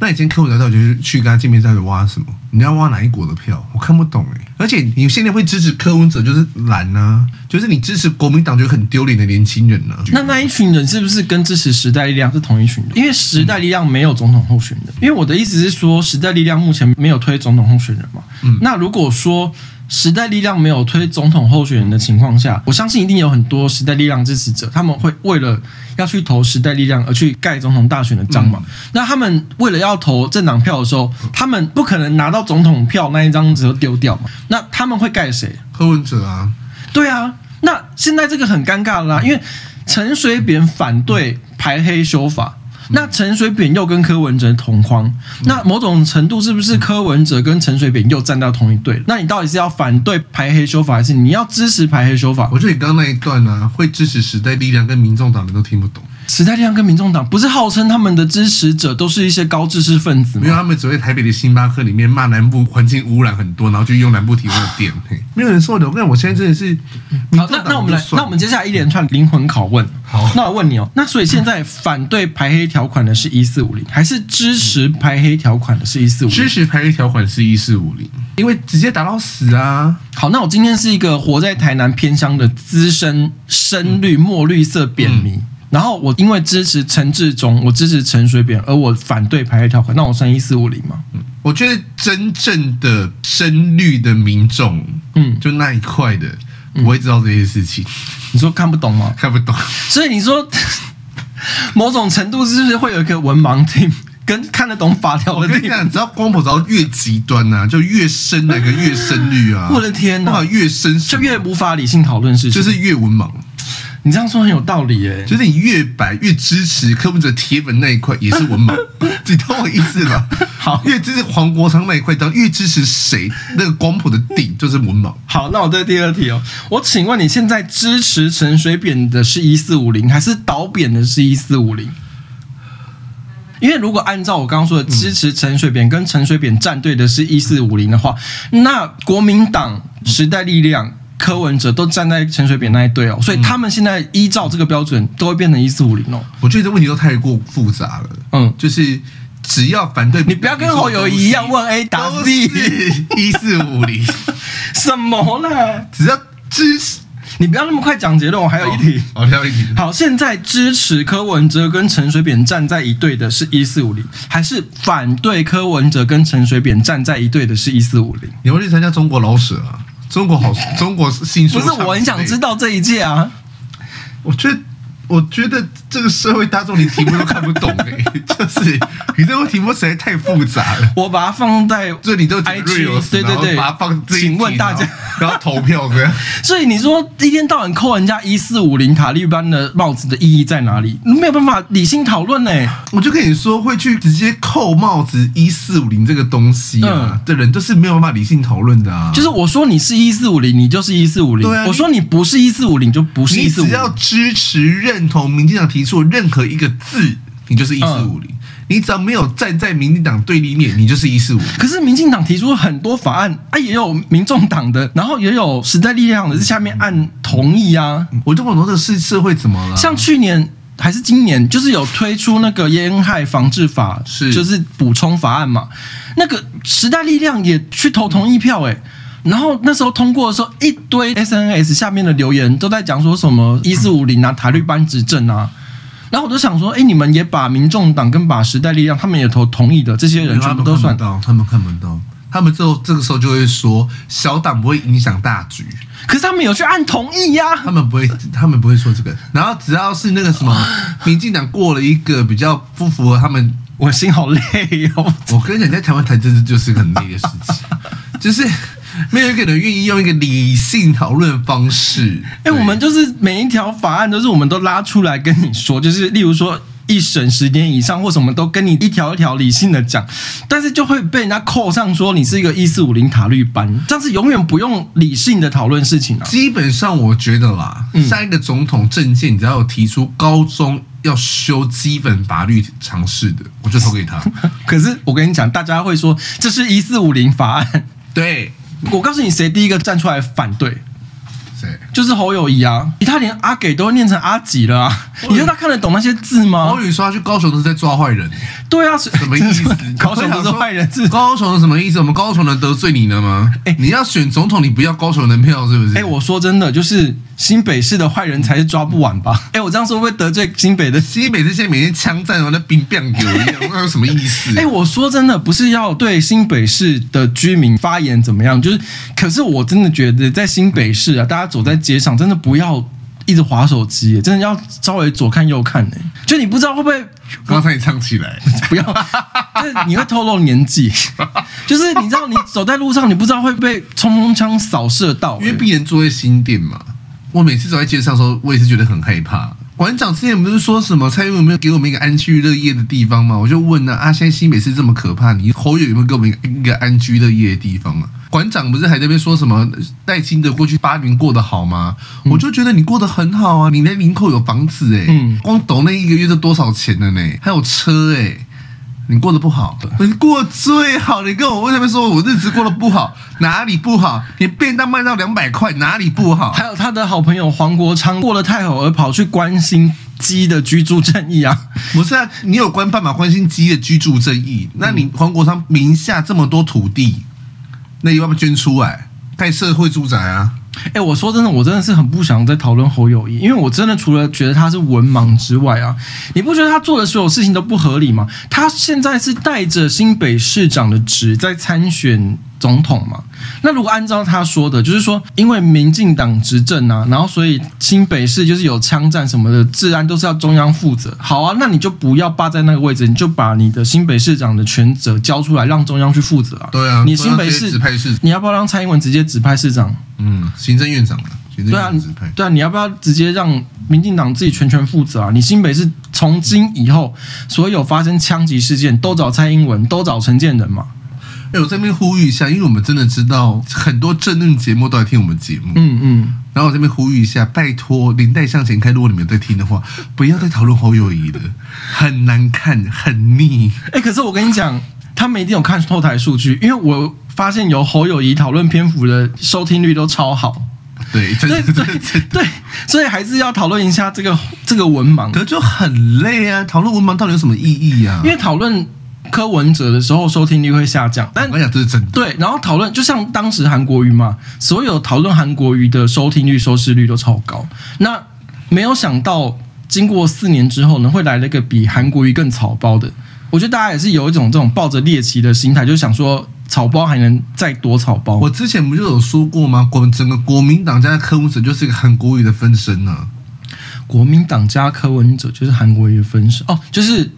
那以前柯文哲到底就是去跟他见面，在挖什么？你要挖哪一国的票？我看不懂哎。而且你现在会支持柯文哲，就是懒呢、啊，就是你支持国民党就很丢脸的年轻人呢、啊。那那一群人是不是跟支持时代力量是同一群人？因为时代力量没有总统候选人。因为我的意思是说，时代力量目前没有推总统候选人嘛。嗯。那如果说。时代力量没有推总统候选人的情况下，我相信一定有很多时代力量支持者，他们会为了要去投时代力量而去盖总统大选的章嘛。嗯、那他们为了要投政党票的时候，他们不可能拿到总统票那一张纸都丢掉嘛。那他们会盖谁？柯文哲啊？对啊。那现在这个很尴尬啦，因为陈水扁反对排黑修法。那陈水扁又跟柯文哲同框，那某种程度是不是柯文哲跟陈水扁又站到同一队？那你到底是要反对排黑修法，还是你要支持排黑修法？我觉得你刚刚那一段呢、啊，会支持时代力量跟民众党的都听不懂。时代力量跟民众党不是号称他们的支持者都是一些高知识分子吗？没有，他们只会台北的星巴克里面骂南部环境污染很多，然后就用南部提供的电。没有人说的。我跟你，我现在真的是好。那那我们来，那我们接下来一连串灵魂拷问。好，那我问你哦，那所以现在反对排黑条款的是一四五零，还是支持排黑条款的是一四五零？支持排黑条款是一四五零，因为直接打到死啊。好，那我今天是一个活在台南偏乡的资深深绿墨绿色扁迷。嗯然后我因为支持陈志忠，我支持陈水扁，而我反对排列条款，那我算一四五零吗？嗯，我觉得真正的深绿的民众，嗯，就那一块的不会知道这些事情。你说看不懂吗？看不懂。所以你说 某种程度是不是会有一个文盲 team 跟看得懂法条的？我跟你讲，只要光谱只要越极端啊，就越深那个越深绿啊！我的天哪，越深就越无法理性讨论事情，就是越文盲。你这样说很有道理诶，就是你越白越支持柯文哲铁粉那一块也是文盲，你懂我意思吧？好，越支持黄国昌那一块，当越支持谁，那个光谱的顶就是文盲。好，那我对第二题哦，我请问你现在支持陈水扁的是一四五零，还是倒扁的是一四五零？因为如果按照我刚刚说的，支持陈水扁跟陈水扁站队的是一四五零的话，那国民党、时代力量、柯文哲都站在陈水扁那一队哦，所以他们现在依照这个标准都会变成一四五零哦。我觉得这问题都太过复杂了。嗯，就是只要反对，你不要跟侯友宜一样问 A 答 B 一四五零 什么呢？只要支持。你不要那么快讲结论，我还有一题。我，还有一题。好，现在支持柯文哲跟陈水扁站在一队的是一四五零，还是反对柯文哲跟陈水扁站在一队的是一四五零？你会去参加中国老舍啊？中国好，中国新书不是，我很想知道这一届啊。我觉得。我觉得这个社会大众连题目都看不懂哎、欸，就是你这个题目实在太复杂了。我把它放在，所以你都 IG 对对对，把它放。请问大家，然后投票这样。所以你说一天到晚扣人家一四五零塔利班的帽子的意义在哪里？没有办法理性讨论呢。我就跟你说，会去直接扣帽子一四五零这个东西啊的人，都是没有办法理性讨论的啊。就是我说你是一四五零，你就是一四五零。我说你不是一四五零，就不是一四五只要支持。认同民进党提出任何一个字，你就是一四五零。你只要没有站在民进党对立面，你就是一四五零。可是民进党提出很多法案啊，也有民众党的，然后也有时代力量的，在下面按同意啊。我就不懂这个社社会怎么了？像去年还是今年，就是有推出那个烟害防治法，是就是补充法案嘛。那个时代力量也去投同意票，哎。然后那时候通过的时候，一堆 SNS 下面的留言都在讲说什么一四五零啊，塔绿班执政啊。然后我就想说，哎，你们也把民众党跟把时代力量，他们也投同意的这些人全部都算到，他们看不到，他们之后这个时候就会说小党不会影响大局。可是他们有去按同意呀、啊，他们不会，他们不会说这个。然后只要是那个什么，民进党过了一个比较不符合他们，我心好累哦。我跟你讲，在台湾台这就是个很累的事情，就是。没有一个人愿意用一个理性讨论方式。哎，我们就是每一条法案都是我们都拉出来跟你说，就是例如说一审十年以上或什么都跟你一条一条理性的讲，但是就会被人家扣上说你是一个一四五零塔绿班，这样是永远不用理性的讨论事情啊。基本上我觉得啦，下一个总统政见只要有提出高中要修基本法律常识的，我就投给他。可是我跟你讲，大家会说这是一四五零法案，对。我告诉你，谁第一个站出来反对？谁？就是侯友谊啊！他连阿给都念成阿吉了啊！你觉得他看得懂那些字吗？侯友宜说他去高雄都是在抓坏人。对啊，什么意思？高雄都是坏人是？高雄是什么意思？我们高雄能得罪你了吗？哎，你要选总统，你不要高雄人票是不是？哎，我说真的，就是新北市的坏人才是抓不完吧？哎，我这样说会不会得罪新北的？新北市现在每天枪战，那兵变狗一样，那有什么意思？哎，我说真的，不是要对新北市的居民发言怎么样？就是，可是我真的觉得在新北市啊，大家走在街上，真的不要。一直划手机，真的要稍微左看右看呢。就你不知道会不会刚才你唱起来，不要，就是你会透露年纪。就是你知道，你走在路上，你不知道会被冲锋枪扫射到。因为毕竟住在新店嘛，我每次走在街上的时候，我也是觉得很害怕。馆长之前不是说什么蔡英文有没有给我们一个安居乐业的地方吗？我就问呢，啊，现在新北市这么可怕，你侯友有没有给我们一个安居乐业的地方啊？馆长不是还在那边说什么赖清德过去八年过得好吗？嗯、我就觉得你过得很好啊，你连林口有房子诶、欸嗯、光抖那一个月都多少钱了呢？还有车诶、欸、你过得不好，你过最好。你跟我为什么说我日子过得不好？哪里不好？你便当卖到两百块，哪里不好？还有他的好朋友黄国昌过得太好而跑去关心鸡的居住正义啊？不是啊，你有关办法关心鸡的居住正义？那你黄国昌名下这么多土地？那你要不要捐出来盖社会住宅啊？哎、我说真的，我真的是很不想再讨论侯友谊，因为我真的除了觉得他是文盲之外啊，你不觉得他做的所有事情都不合理吗？他现在是带着新北市长的职在参选。总统嘛，那如果按照他说的，就是说，因为民进党执政啊，然后所以新北市就是有枪战什么的，治安都是要中央负责。好啊，那你就不要霸在那个位置，你就把你的新北市长的权责交出来，让中央去负责啊。对啊，你新北市，指派市，你要不要让蔡英文直接指派市长？嗯，行政院长对啊，对啊，你要不要直接让民进党自己全权负责啊？你新北市从今以后所有发生枪击事件都找蔡英文，都找陈建仁嘛？哎，我这边呼吁一下，因为我们真的知道很多政论节目都在听我们节目，嗯嗯。然后我这边呼吁一下，拜托林黛向前开，如果你们在听的话，不要再讨论侯友谊了，很难看，很腻。哎，可是我跟你讲，他们一定有看后台数据，因为我发现有侯友谊讨论篇幅的收听率都超好。对，对对对对，所以还是要讨论一下这个这个文盲，可是就很累啊！讨论文盲到底有什么意义啊？因为讨论柯文哲的时候，收听率会下降。但我想这是真的。对，然后讨论就像当时韩国瑜嘛，所有讨论韩国瑜的收听率、收视率都超高。那没有想到，经过四年之后呢，会来了一个比韩国瑜更草包的。我觉得大家也是有一种这种抱着猎奇的心态，就想说。草包还能再多草包？我之前不就有说过吗？国整个国民党加柯文哲就是一个韩国瑜的分身呢、啊。国民党加柯文哲就是韩国瑜的分身哦，就是。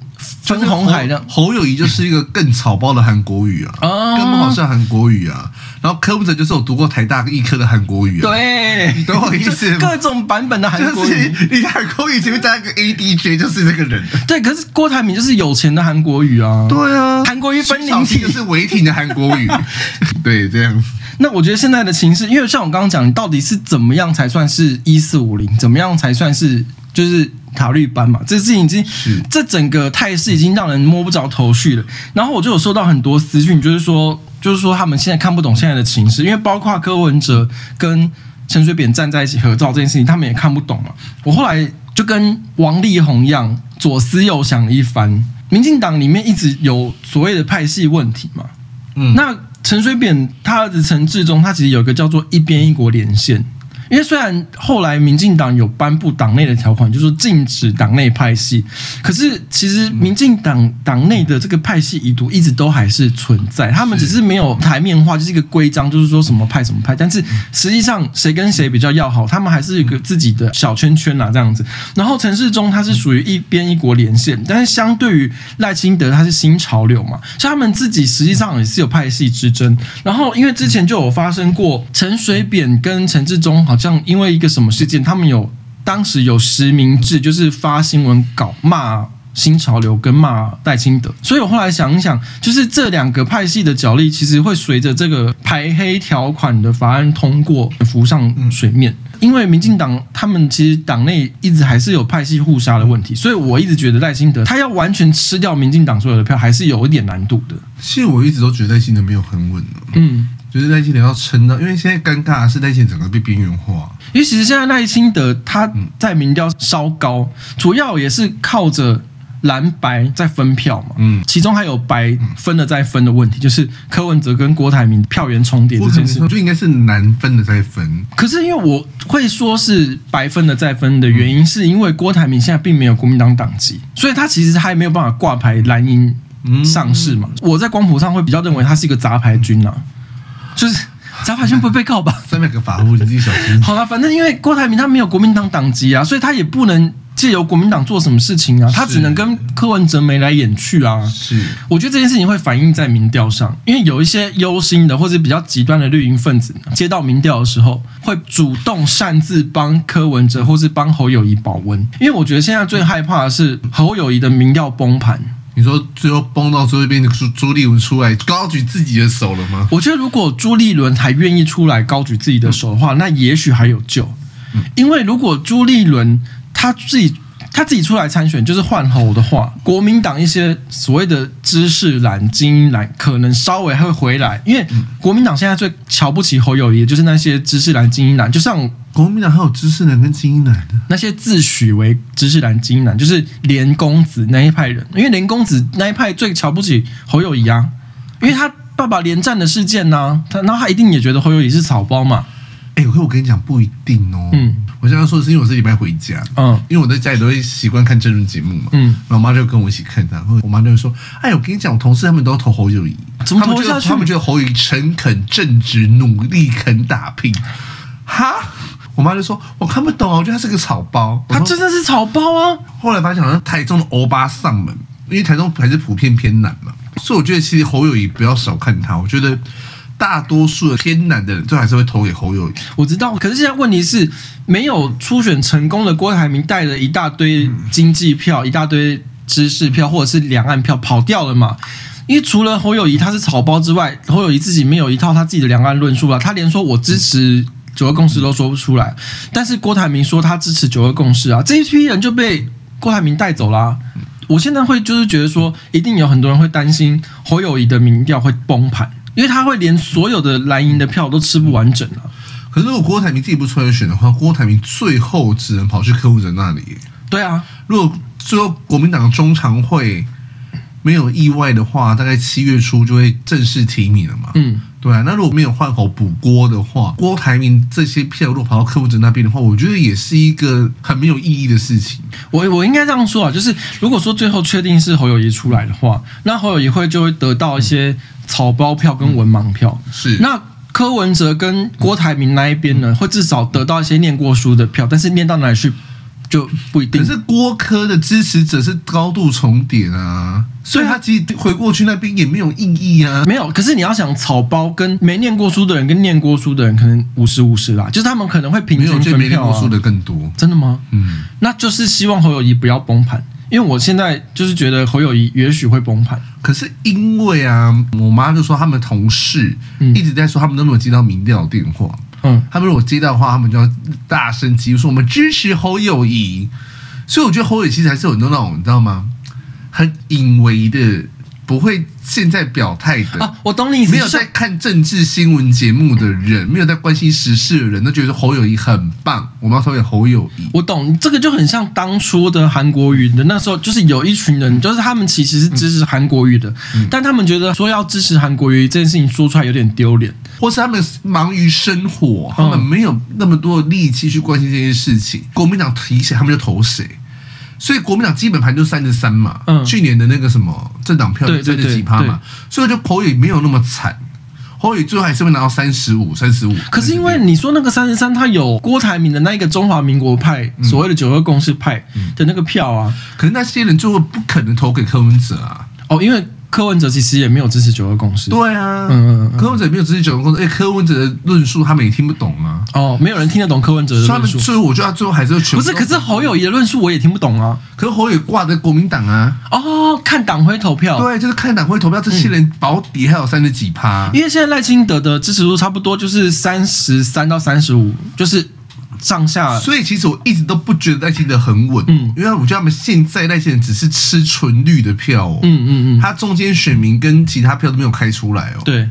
分红海的侯友谊就是一个更草包的韩国语啊，更不好像韩国语啊。然后柯文哲就是有读过台大医科的韩国语啊。对，你懂我意思？各种版本的韩国瑜，你韩国语前面加一个 ADJ 就是这个人。对，可是郭台铭就是有钱的韩国语啊。对啊，韩国语分灵体就是违停的韩国语。对，这样。那我觉得现在的情势，因为像我刚刚讲，你到底是怎么样才算是一四五零？怎么样才算是就是？塔绿班嘛，这事情已经，这整个态势已经让人摸不着头绪了。然后我就有收到很多私讯，就是说，就是说他们现在看不懂现在的情势，因为包括柯文哲跟陈水扁站在一起合照这件事情，他们也看不懂嘛。我后来就跟王力宏一样，左思右想了一番，民进党里面一直有所谓的派系问题嘛。嗯，那陈水扁他儿子陈志忠，他其实有一个叫做一边一国连线。因为虽然后来民进党有颁布党内的条款，就是禁止党内派系，可是其实民进党党内的这个派系遗毒一直都还是存在，他们只是没有台面化，就是一个规章，就是说什么派什么派，但是实际上谁跟谁比较要好，他们还是一个自己的小圈圈啊这样子。然后陈世忠他是属于一边一国连线，但是相对于赖清德他是新潮流嘛，所以他们自己实际上也是有派系之争。然后因为之前就有发生过陈水扁跟陈志忠好像因为一个什么事件，他们有当时有实名制，就是发新闻稿骂新潮流跟骂戴清德，所以我后来想一想，就是这两个派系的角力，其实会随着这个排黑条款的法案通过浮上水面。因为民进党他们其实党内一直还是有派系互杀的问题，所以我一直觉得赖清德他要完全吃掉民进党所有的票，还是有一点难度的。其实我一直都觉得赖清德没有很稳。嗯。就是赖清德要撑到，因为现在尴尬的是赖清德整个被边缘化。因为其实现在赖清德他在民调稍高，主要也是靠着蓝白在分票嘛。嗯，其中还有白分了再分的问题，就是柯文哲跟郭台铭票源重叠这件事，就应该是蓝分的再分。可是因为我会说是白分的再分的原因，是因为郭台铭现在并没有国民党党籍，所以他其实他也没有办法挂牌蓝营上市嘛。我在光谱上会比较认为他是一个杂牌军啊。就是杂牌军不会被告吧？三百个法务，你自己小心。好了，反正因为郭台铭他没有国民党党籍啊，所以他也不能借由国民党做什么事情啊，他只能跟柯文哲眉来眼去啊。是，我觉得这件事情会反映在民调上，因为有一些忧心的或者比较极端的绿营分子，接到民调的时候，会主动擅自帮柯文哲或是帮侯友谊保温，因为我觉得现在最害怕的是侯友谊的民调崩盘。你说最后崩到最后一边，朱朱立伦出来高举自己的手了吗？我觉得如果朱立伦还愿意出来高举自己的手的话，那也许还有救。因为如果朱立伦他自己他自己出来参选，就是换侯的话，国民党一些所谓的知识蓝、精英蓝可能稍微会回来，因为国民党现在最瞧不起侯友谊，就是那些知识蓝、精英蓝，就像。国民党还有知识男跟精英男的那些自诩为知识蓝、精英男，就是连公子那一派人。因为连公子那一派最瞧不起侯友谊啊，因为他爸爸连战的事件呢、他然后他一定也觉得侯友谊是草包嘛。哎、欸，我我跟你讲不一定哦。嗯，我现在说的是因为我这礼拜回家，嗯，因为我在家里都会习惯看政治节目嘛，嗯，然后我妈就跟我一起看，然后我妈就会说：“哎，我跟你讲，我同事他们都要投侯友谊，怎么投下去？他们觉得侯友谊诚恳正直、努力肯打拼。”哈。我妈就说：“我看不懂啊，我觉得他是个草包。”他真的是草包啊！后来发现好像台中的欧巴上门，因为台中还是普遍偏南嘛，所以我觉得其实侯友谊不要少看他。我觉得大多数的偏南的人，最后还是会投给侯友谊。我知道，可是现在问题是，没有初选成功的郭台铭带了一大堆经济票、嗯、一大堆知识票或者是两岸票跑掉了嘛？因为除了侯友谊他是草包之外，侯友谊自己没有一套他自己的两岸论述啊，他连说我支持九二共识都说不出来。但是郭台铭说他支持九二共识啊，这一批人就被郭台铭带走啦、啊。我现在会就是觉得说，一定有很多人会担心侯友谊的民调会崩盘。因为他会连所有的蓝营的票都吃不完整了。可是如果郭台铭自己不出来选的话，郭台铭最后只能跑去柯文哲那里。对啊，如果最后国民党中常会没有意外的话，大概七月初就会正式提名了嘛。嗯，对啊。那如果没有换口补锅的话，郭台铭这些票如果跑到柯文哲那边的话，我觉得也是一个很没有意义的事情。我我应该这样说啊，就是如果说最后确定是侯友谊出来的话，那侯友谊会就会得到一些。嗯草包票跟文盲票、嗯、是，那柯文哲跟郭台铭那一边呢，会至少得到一些念过书的票，但是念到哪里去就不一定。可是郭柯的支持者是高度重叠啊，所以他其实回过去那边也没有意义啊。没有，可是你要想草包跟没念过书的人跟念过书的人，可能五十五十啦，就是他们可能会平均分票、啊、没有，就没念过书的更多。真的吗？嗯，那就是希望侯友谊不要崩盘。因为我现在就是觉得侯友谊也许会崩盘，可是因为啊，我妈就说他们同事一直在说他们都没有接到民调电话，嗯，他们如果接到的话，他们就要大声疾呼说我们支持侯友谊，所以我觉得侯友谊其实还是有很多那种你知道吗？很隐微的。不会现在表态的啊，我懂你意思。没有在看政治新闻节目的人，没有在关心时事的人都觉得侯友谊很棒。我们要投给侯友谊。我懂，这个就很像当初的韩国瑜的那时候，就是有一群人，就是他们其实是支持韩国瑜的，嗯、但他们觉得说要支持韩国瑜这件事情说出来有点丢脸，或是他们忙于生活，他们没有那么多的力气去关心这件事情。国民党提谁，他们就投谁。所以国民党基本盘就三十三嘛，嗯，去年的那个什么政党票三十几趴嘛，所以就侯友没有那么惨，侯友最后还是会拿到三十五、三十五。可是因为你说那个三十三，他有郭台铭的那一个中华民国派，嗯、所谓的九二共识派的那个票啊，嗯、可是那些人最后不可能投给柯文哲啊，哦，因为。柯文哲其实也没有支持九二共识。对啊，嗯嗯，嗯，柯文哲也没有支持九二共识。哎，柯文哲的论述他们也听不懂啊。哦，没有人听得懂柯文哲的论述。所以我觉得他最后还是全部。不是，可是侯友宜的论述我也听不懂啊。可是侯友宜挂在国民党啊。哦，看党徽投票。对，就是看党徽投票，这些人保底还有三十几趴。因为现在赖清德的支持度差不多就是三十三到三十五，就是。上下，所以其实我一直都不觉得赖清德很稳，嗯，因为我觉得他们现在那些人只是吃纯绿的票，哦，嗯嗯嗯，他中间选民跟其他票都没有开出来哦，对，他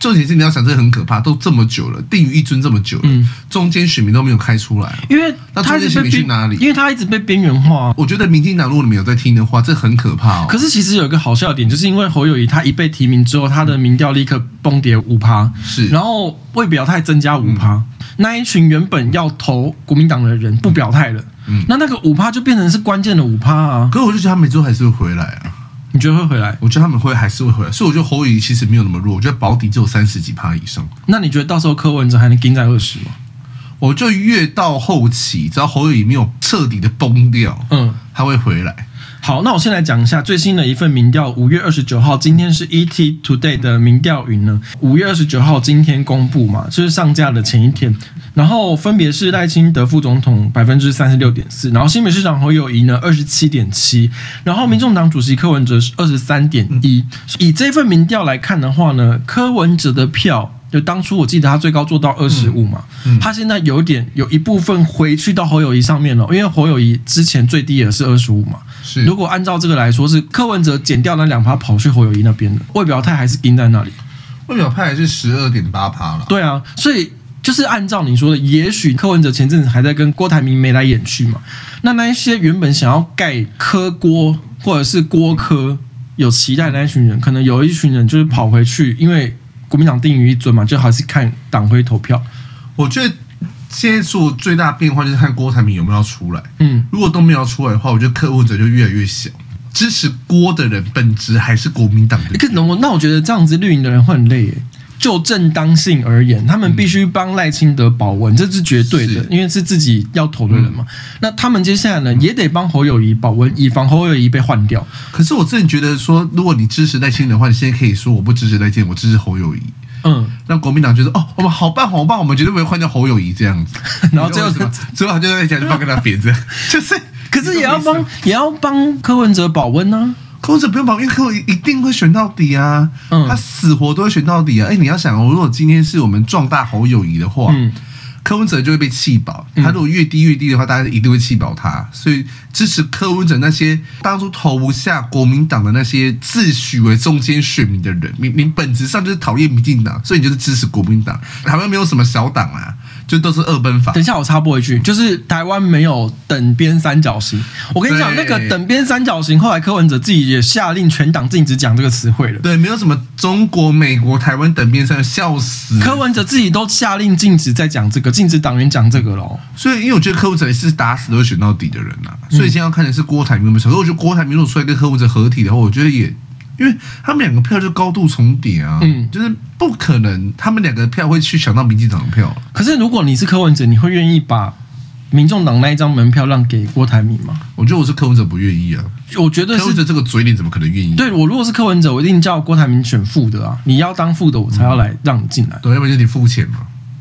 重点是你要想这很可怕，都这么久了，定于一尊这么久了，嗯，中间选民都没有开出来，因为他一直被去哪里？因为他一直被边缘化。我觉得民进党如果你们有在听的话，这很可怕哦。可是其实有一个好笑的点，就是因为侯友谊他一被提名之后，他的民调立刻崩跌五趴，是，然后未表态增加五趴。嗯那一群原本要投国民党的人不表态了，嗯，那那个五趴就变成是关键的五趴啊。可是我就觉得他们最后还是会回来啊。你觉得会回来？我觉得他们会还是会回来。所以我觉得侯友宜其实没有那么弱，我觉得保底只有三十几趴以上。那你觉得到时候柯文哲还能盯在二十吗？我就越到后期，只要侯友宜没有彻底的崩掉，嗯，他会回来。好，那我先来讲一下最新的一份民调，五月二十九号，今天是 ET Today 的民调云呢。五月二十九号今天公布嘛，就是上架的前一天，然后分别是赖清德副总统百分之三十六点四，然后新北市长侯友谊呢二十七点七，然后民众党主席柯文哲是二十三点一。以这份民调来看的话呢，柯文哲的票。就当初我记得他最高做到二十五嘛，嗯嗯、他现在有点有一部分回去到侯友谊上面了，因为侯友谊之前最低也是二十五嘛。是，如果按照这个来说，是柯文哲减掉那两趴跑去侯友谊那边的，外表态还是盯在那里，外表态还是十二点八趴了。对啊，所以就是按照你说的，也许柯文哲前阵子还在跟郭台铭眉来眼去嘛，那那一些原本想要盖柯郭或者是郭柯有期待的那一群人，可能有一群人就是跑回去，因为。国民党定于一尊嘛，就还是看党徽投票。我觉得现在做最大变化就是看郭台铭有没有要出来。嗯，如果都没有出来的话，我觉得柯文哲就越来越小。支持郭的人本质还是国民党的。可能我那我觉得这样子绿营的人会很累耶。就正当性而言，他们必须帮赖清德保温，这是绝对的，因为是自己要投的人嘛。嗯、那他们接下来呢，也得帮侯友谊保温，以防侯友谊被换掉。可是我真的觉得说，如果你支持赖清德的话，你现在可以说我不支持赖清德，我支持侯友谊。嗯，让国民党觉得哦，我们好棒好棒，我们绝对不会换掉侯友谊这样子。然后最后 最后他就在讲，就放跟他别着，就是，可是也要帮也要帮柯文哲保温呢。柯文哲不用保温，因为柯文哲一定会选到底啊，嗯，他死活都会选到底啊。哎，你要想哦，如果今天是我们壮大侯友谊的话，嗯。柯文哲就会被弃保，他如果越低越低的话，大家一定会弃保他。所以支持柯文哲那些当初投不下国民党的那些自诩为中间选民的人，你你本质上就是讨厌民进党，所以你就是支持国民党。台湾没有什么小党啊。就都是二分法。等一下，我插播一句，就是台湾没有等边三角形。我跟你讲，那个等边三角形，后来柯文哲自己也下令全党禁止讲这个词汇了。对，没有什么中国、美国、台湾等边三，笑死。柯文哲自己都下令禁止在讲这个，禁止党员讲这个喽。所以，因为我觉得柯文哲也是打死都会选到底的人呐、啊。所以，现在要看的是郭台铭有没有。所以，我觉得郭台铭如果出来跟柯文哲合体的话，我觉得也。因为他们两个票就高度重叠啊，嗯，就是不可能他们两个票会去抢到民进党的票。可是如果你是柯文哲，你会愿意把民众党那一张门票让给郭台铭吗？我觉得我是柯文哲不愿意啊，我觉得是柯文哲这个嘴脸怎么可能愿意？对，我如果是柯文哲，我一定叫郭台铭选副的啊，你要当副的，我才要来让你进来。对，要不然就你付钱嘛。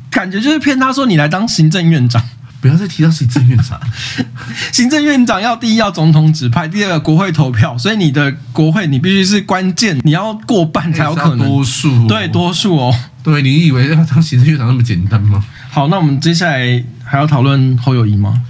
感觉就是骗他说你来当行政院长。不要再提到行政院长，行政院长要第一要总统指派，第二个国会投票，所以你的国会你必须是关键，你要过半才有可能多数，对多数哦。对，你以为要当行政院长那么简单吗？好，那我们接下来还要讨论侯友宜吗？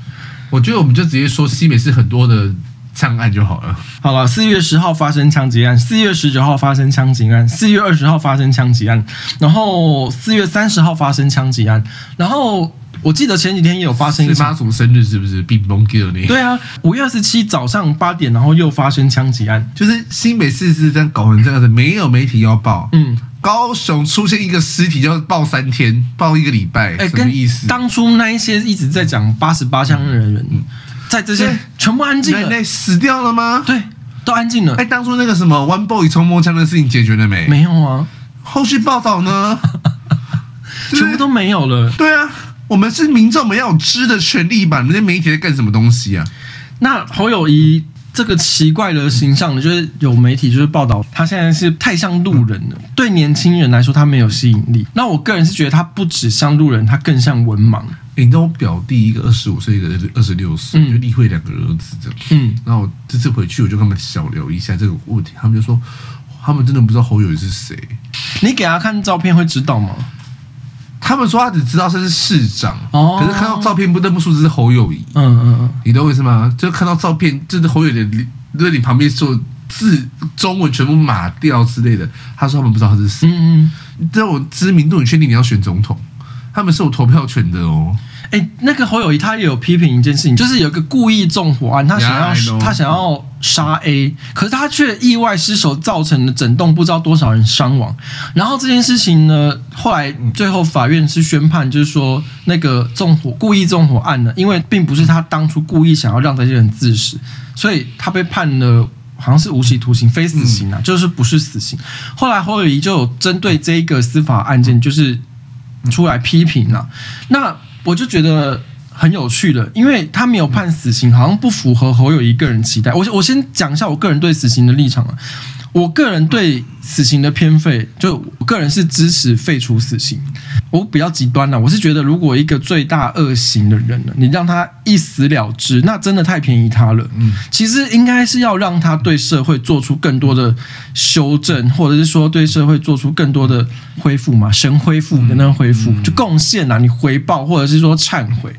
我觉得我们就直接说西美是很多的枪案就好了。好了，四月十号发生枪击案，四月十九号发生枪击案，四月二十号发生枪击案，然后四月三十号发生枪击案，然后。我记得前几天也有发生一次妈祖生日，是不是？冰崩给了你。对啊，五月二十七早上八点，然后又发生枪击案，就是新北市是这样搞成这样子，没有媒体要报。嗯，高雄出现一个尸体就要报三天，报一个礼拜，欸、什么意思？当初那一些一直在讲八十八枪的人，嗯嗯、在这些全部安静了，死掉了吗？对，都安静了。哎、欸，当初那个什么 One Boy 冲锋枪的事情解决了没？没有啊，后续报道呢？全部都没有了。对啊。我们是民众，我们要有知的权利吧？那些媒体在干什么东西啊？那侯友宜这个奇怪的形象呢，就是有媒体就是报道他现在是太像路人了，嗯、对年轻人来说他没有吸引力。那我个人是觉得他不止像路人，他更像文盲。你知道我表弟一个二十五岁，一个二十六岁，就立会两个儿子这样。嗯，然后我这次回去我就跟他们小聊一下这个问题，他们就说他们真的不知道侯友宜是谁。你给他看照片会知道吗？他们说他只知道他是市长，哦、可是看到照片不认不出这是侯友宜。嗯嗯嗯，你懂我意思吗？就看到照片，就是侯友宜在你旁边说字中文全部码掉之类的。他说他们不知道他是谁。嗯嗯，这种知名度，你确定你要选总统？他们是有投票权的哦。哎，那个侯友宜他也有批评一件事情，就是有一个故意纵火案，他想要他想要杀 A，可是他却意外失手造成了整栋不知道多少人伤亡。然后这件事情呢，后来最后法院是宣判，就是说那个纵火故意纵火案呢，因为并不是他当初故意想要让这些人自死，所以他被判了好像是无期徒刑，非死刑啊，嗯、就是不是死刑。后来侯友谊就有针对这一个司法案件，就是出来批评了，那。我就觉得很有趣的，因为他没有判死刑，好像不符合侯友谊个人期待。我我先讲一下我个人对死刑的立场啊。我个人对死刑的偏废，就我个人是支持废除死刑。我比较极端了，我是觉得如果一个罪大恶行的人呢，你让他一死了之，那真的太便宜他了。嗯，其实应该是要让他对社会做出更多的修正，或者是说对社会做出更多的恢复嘛，神恢复的那个恢复，就贡献啊，你回报或者是说忏悔，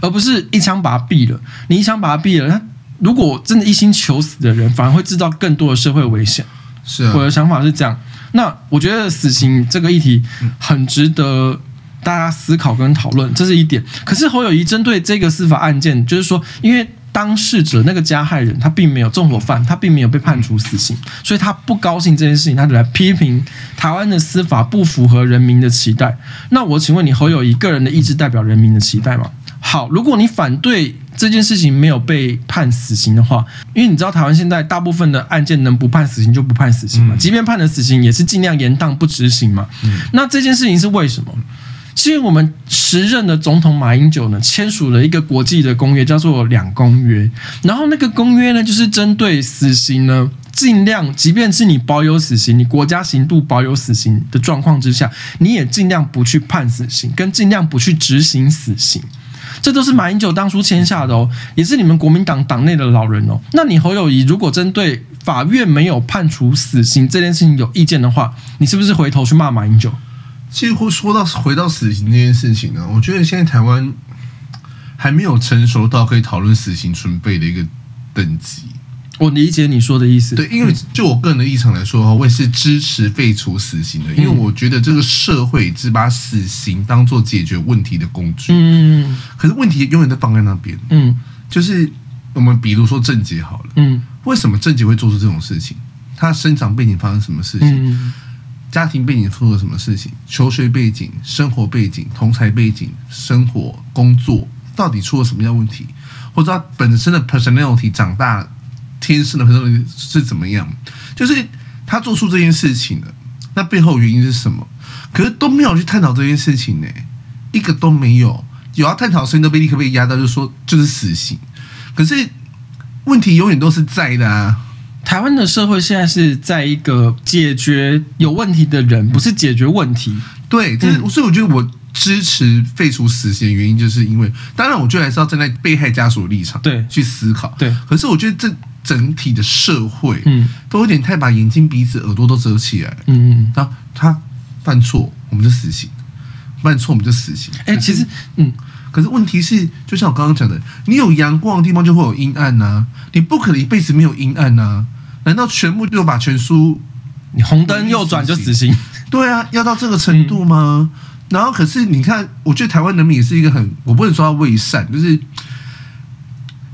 而不是一枪把他毙了。你一枪把他毙了，他。如果真的一心求死的人，反而会制造更多的社会危险。是啊，我的想法是这样。那我觉得死刑这个议题很值得大家思考跟讨论，这是一点。可是侯友谊针对这个司法案件，就是说，因为当事者那个加害人他并没有纵火犯，他并没有被判处死刑，所以他不高兴这件事情，他就来批评台湾的司法不符合人民的期待。那我请问你，侯友谊个人的意志代表人民的期待吗？好，如果你反对这件事情没有被判死刑的话，因为你知道台湾现在大部分的案件能不判死刑就不判死刑嘛，即便判了死刑也是尽量延宕不执行嘛。那这件事情是为什么？是因为我们时任的总统马英九呢签署了一个国际的公约，叫做两公约。然后那个公约呢，就是针对死刑呢。尽量，即便是你保有死刑，你国家刑度保有死刑的状况之下，你也尽量不去判死刑，跟尽量不去执行死刑。这都是马英九当初签下的哦，也是你们国民党党内的老人哦。那你侯友宜如果针对法院没有判处死刑这件事情有意见的话，你是不是回头去骂马英九？其实说到回到死刑这件事情呢，我觉得现在台湾还没有成熟到可以讨论死刑存废的一个等级。我理解你说的意思。对，因为就我个人的立场来说，我也是支持废除死刑的，因为我觉得这个社会只把死刑当做解决问题的工具。嗯，可是问题永远都放在那边。嗯，就是我们比如说郑捷好了。嗯，为什么郑捷会做出这种事情？他生长背景发生什么事情？家庭背景出了什么事情？求学背景、生活背景、同才背景、生活工作到底出了什么样问题？或者他本身的 personality 长大？天生的很多人是怎么样？就是他做出这件事情的，那背后原因是什么？可是都没有去探讨这件事情呢，一个都没有。有要探讨声音都被立刻被压到，就说就是死刑。可是问题永远都是在的啊！台湾的社会现在是在一个解决有问题的人，不是解决问题。对，就是所以我觉得我支持废除死刑的原因，就是因为当然，我觉得还是要站在被害家属的立场对去思考。对，可是我觉得这。整体的社会，嗯，都有点太把眼睛、鼻子、耳朵都遮起来，嗯嗯，他他犯错，我们就死刑；犯错，我们就死刑。哎、欸，其实，嗯，可是问题是，就像我刚刚讲的，你有阳光的地方就会有阴暗呐、啊，你不可能一辈子没有阴暗呐、啊。难道全部就把全书，你红灯右转就死刑？对啊，要到这个程度吗？嗯、然后，可是你看，我觉得台湾人民也是一个很，我不能说他伪善，就是。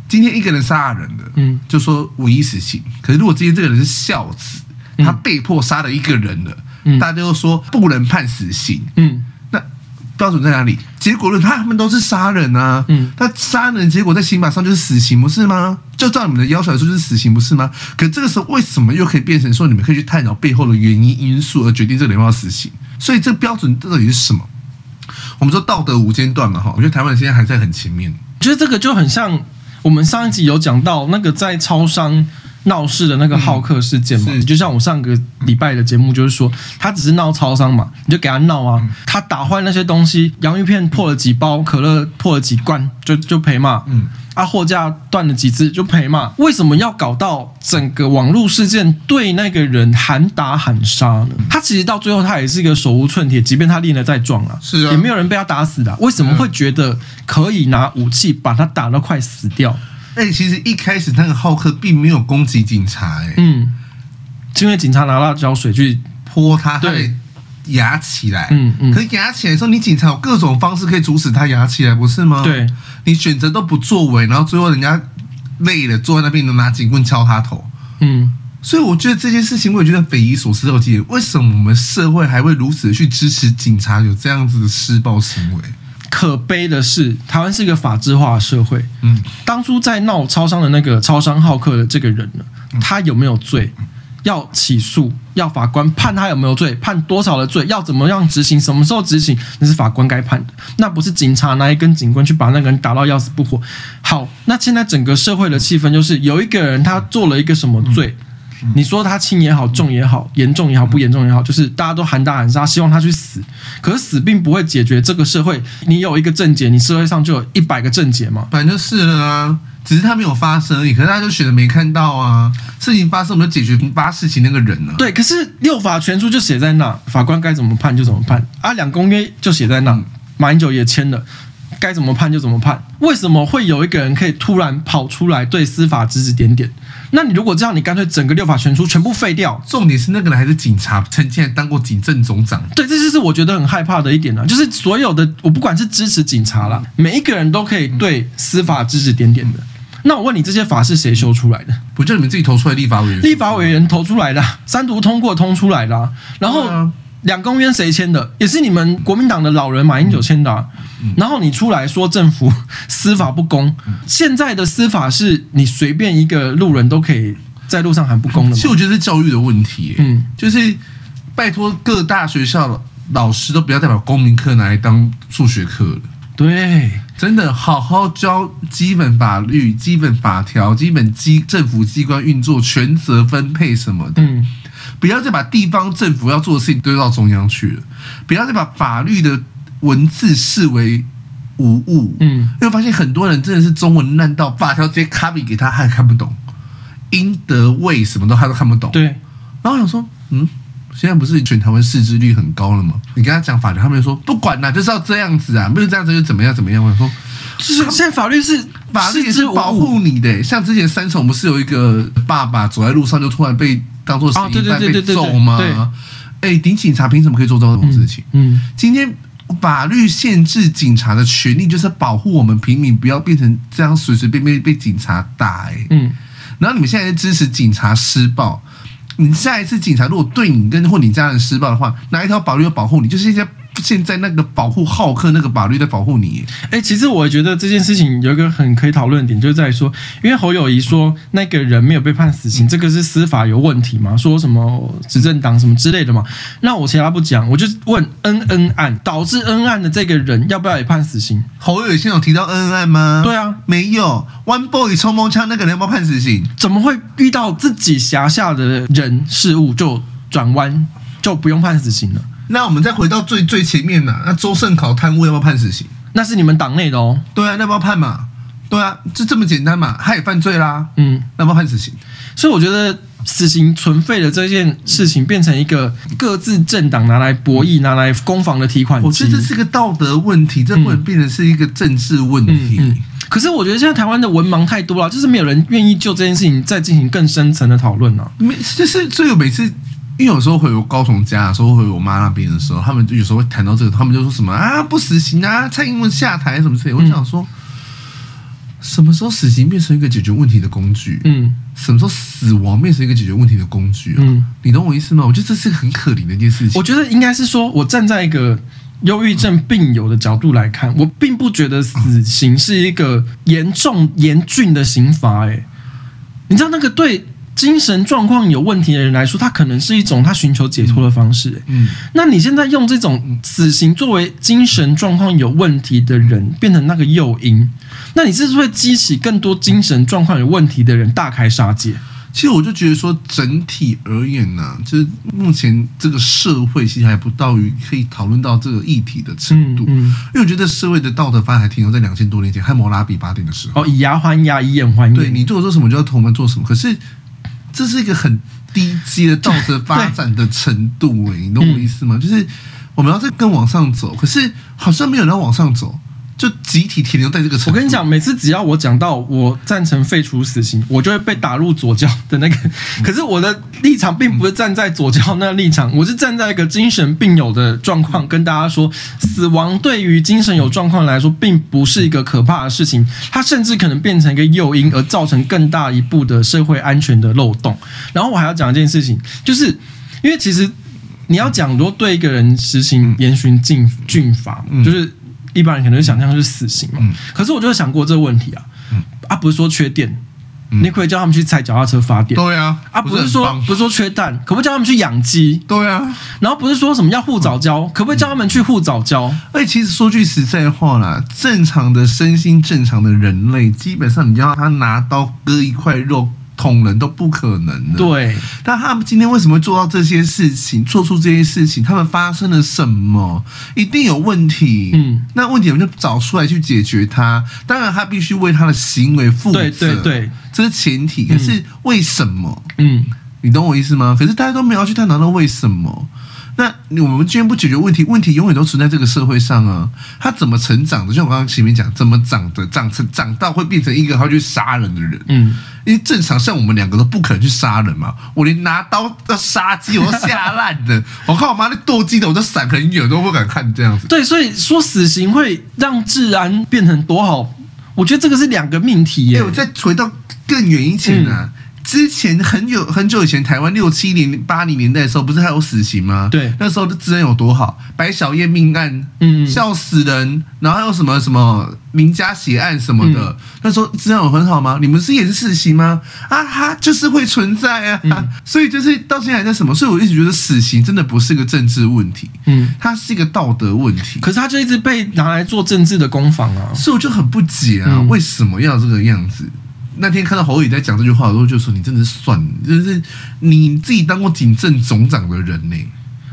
今天一个人杀了人的，嗯，就说唯一死刑。可是如果今天这个人是孝子，他被迫杀了一个人了，嗯，大家都说不能判死刑，嗯，那标准在哪里？结果论他们都是杀人啊，嗯，他杀人结果在刑法上就是死刑，不是吗？就照你们的要求来说就是死刑，不是吗？可这个时候为什么又可以变成说你们可以去探讨背后的原因因素而决定这个人要死刑？所以这个标准到底是什么？我们说道德无间断嘛，哈，我觉得台湾现在还在很前面，觉得这个就很像。我们上一集有讲到那个在超商闹事的那个好客事件嘛，嗯、就像我上个礼拜的节目，就是说他只是闹超商嘛，你就给他闹啊，嗯、他打坏那些东西，洋芋片破了几包，可乐破了几罐，就就赔嘛，嗯，啊货架断了几只就赔嘛，为什么要搞到整个网络事件对那个人喊打喊杀呢？他其实到最后他也是一个手无寸铁，即便他练得再壮啊，是啊，也没有人被他打死的，为什么会觉得可以拿武器把他打到快死掉？哎、欸，其实一开始那个浩克并没有攻击警察、欸，哎，嗯，是因为警察拿辣椒水去泼他，对，压起来，嗯嗯，可是压起来的时候，你警察有各种方式可以阻止他压起来，不是吗？对，你选择都不作为，然后最后人家累了坐在那边，能拿警棍敲他头，嗯，所以我觉得这件事情我也觉得匪夷所思。到极点，为什么我们社会还会如此的去支持警察有这样子的施暴行为？可悲的是，台湾是一个法制化的社会。嗯，当初在闹超商的那个超商好客的这个人呢，他有没有罪？要起诉，要法官判他有没有罪，判多少的罪，要怎么样执行，什么时候执行，那是法官该判的，那不是警察拿一根警棍去把那个人打到要死不活。好，那现在整个社会的气氛就是有一个人他做了一个什么罪。你说他轻也好，重也好，严重也好，不严重也好，就是大家都喊打喊杀，希望他去死。可是死并不会解决这个社会。你有一个症结，你社会上就有一百个症结嘛。反正就是了啊，只是他没有发生而已。可是大家就选择没看到啊。事情发生，我们就解决发事情那个人了。对，可是六法全书就写在那，法官该怎么判就怎么判啊。两公约就写在那，马英九也签了，该怎么判就怎么判。为什么会有一个人可以突然跑出来对司法指指点点？那你如果这样，你干脆整个六法全书全部废掉。重点是那个人还是警察，曾经还当过警政总长。对，这就是我觉得很害怕的一点啊，就是所有的我不管是支持警察啦，每一个人都可以对司法指指点点的。那我问你，这些法是谁修出来的？不就你们自己投出来立法委员？立法委员投出来的，三读通过通出来的，然后。两公约谁签的？也是你们国民党的老人马英九签的、啊。然后你出来说政府司法不公，现在的司法是你随便一个路人都可以在路上喊不公的吗？其实我觉得是教育的问题、欸。嗯，就是拜托各大学校老师都不要再把公民课拿来当数学课了。对，真的好好教基本法律、基本法条、基本机政府机关运作、权责分配什么的。嗯，不要再把地方政府要做的事情丢到中央去了，不要再把法律的文字视为无物。嗯，因为发现很多人真的是中文烂到法条直接 copy 给他，他也看不懂，英德为什么都他都看不懂。对，然后我想说，嗯。现在不是全台湾识字率很高了吗？你跟他讲法律，他们就说不管啦，就是要这样子啊，没有这样子就怎么样怎么样。我说，就是现在法律是法律是保护你的，像之前三重不是有一个爸爸走在路上就突然被当做嫌疑犯被揍吗？哎，顶警察凭什么可以做这种事情？嗯，今天法律限制警察的权利，就是保护我们平民不要变成这样随随便便被警察打。哎，嗯，然后你们现在支持警察施暴。你下一次警察如果对你跟或你家人施暴的话，哪一条法律要保护你？就是一些。现在那个保护浩克那个法律在保护你。哎，其实我觉得这件事情有一个很可以讨论的点，就是在说，因为侯友谊说那个人没有被判死刑，这个是司法有问题嘛？说什么执政党什么之类的嘛？那我其他不讲，我就问恩恩案导致恩案的这个人要不要也判死刑？侯友宜现在有提到恩恩案吗？对啊，没有。One Boy 冲锋枪那个人要不要判死刑？怎么会遇到自己辖下的人事物就转弯就不用判死刑了？那我们再回到最最前面呐，那周胜考贪污要不要判死刑？那是你们党内的哦。对啊，那要不要判嘛？对啊，就这么简单嘛，他也犯罪啦。嗯，那要不要判死刑？所以我觉得死刑存废的这件事情，变成一个各自政党拿来博弈、拿来攻防的提款机。我觉得这是个道德问题，这不能变成是一个政治问题。嗯嗯嗯、可是我觉得现在台湾的文盲太多了，就是没有人愿意就这件事情再进行更深层的讨论了。没，就是所以每次。因为有时候回我高雄家，有时候回我妈那边的时候，他们就有时候会谈到这个，他们就说什么啊不死刑啊，蔡英文下台什么之类。我想说，什么时候死刑变成一个解决问题的工具？嗯，什么时候死亡变成一个解决问题的工具啊？嗯，你懂我意思吗？我觉得这是很可怜的一件事情。我觉得应该是说，我站在一个忧郁症病友的角度来看，我并不觉得死刑是一个严重严峻的刑罚。哎，你知道那个对。精神状况有问题的人来说，他可能是一种他寻求解脱的方式。嗯，嗯，那你现在用这种死刑作为精神状况有问题的人变成那个诱因，那你是不是会激起更多精神状况有问题的人大开杀戒？其实我就觉得说，整体而言呢、啊，就是目前这个社会其实还不到于可以讨论到这个议题的程度。嗯，嗯，因为我觉得社会的道德发展还停留在两千多年前汉谟拉比法典的时候。哦，以牙还牙，以眼还眼。对，你做做什么就要同我们做什么。可是。这是一个很低阶的道德发展的程度，哎，你懂我意思吗？就是我们要再更往上走，可是好像没有人要往上走。就集体停留在这个程度。我跟你讲，每次只要我讲到我赞成废除死刑，我就会被打入左胶的那个。可是我的立场并不是站在左胶那个立场，我是站在一个精神病友的状况跟大家说，死亡对于精神有状况来说，并不是一个可怕的事情，它甚至可能变成一个诱因，而造成更大一步的社会安全的漏洞。然后我还要讲一件事情，就是因为其实你要讲，如果对一个人实行严刑峻峻法，就是。一般人可能想象是死刑嘛，嗯、可是我就想过这个问题啊，嗯、啊不是说缺电，嗯、你可以叫他们去踩脚踏车发电，对啊，啊不是说不是说缺蛋，可不可以叫他们去养鸡？对啊，然后不是说什么要护早教，嗯、可不可以叫他们去护早教？哎，其实说句实在话啦，正常的身心正常的人类，基本上你要他拿刀割一块肉。捅人都不可能的。对，但他们今天为什么会做到这些事情，做出这些事情？他们发生了什么？一定有问题。嗯，那问题我们就找出来去解决它。当然，他必须为他的行为负责。对对对，这是前提。可是为什么？嗯，你懂我意思吗？可是大家都没有去探讨到为什么。那我们今天不解决问题，问题永远都存在这个社会上啊！他怎么成长的？就像我刚刚前面讲，怎么长的？长成长到会变成一个他去杀人的人？嗯，因为正常像我们两个都不可能去杀人嘛。我连拿刀要杀鸡我都吓烂的。我看我妈那剁鸡的，我都闪很远，都不敢看这样子。对，所以说死刑会让治安变成多好？我觉得这个是两个命题耶。哎，我再回到更远以前呢、啊。嗯之前很久很久以前，台湾六七零八零年代的时候，不是还有死刑吗？对，那时候的治安有多好，白小燕命案，嗯，笑死人，然后还有什么什么名家血案什么的，嗯、那时候治安有很好吗？你们是也是死刑吗？啊哈，就是会存在啊，嗯、所以就是到现在还在什么？所以我一直觉得死刑真的不是个政治问题，嗯，它是一个道德问题。可是它就一直被拿来做政治的攻防啊，所以我就很不解啊，嗯、为什么要这个样子？那天看到侯宇在讲这句话的时候，就说你真的是算，就是你自己当过警政总长的人呢、欸，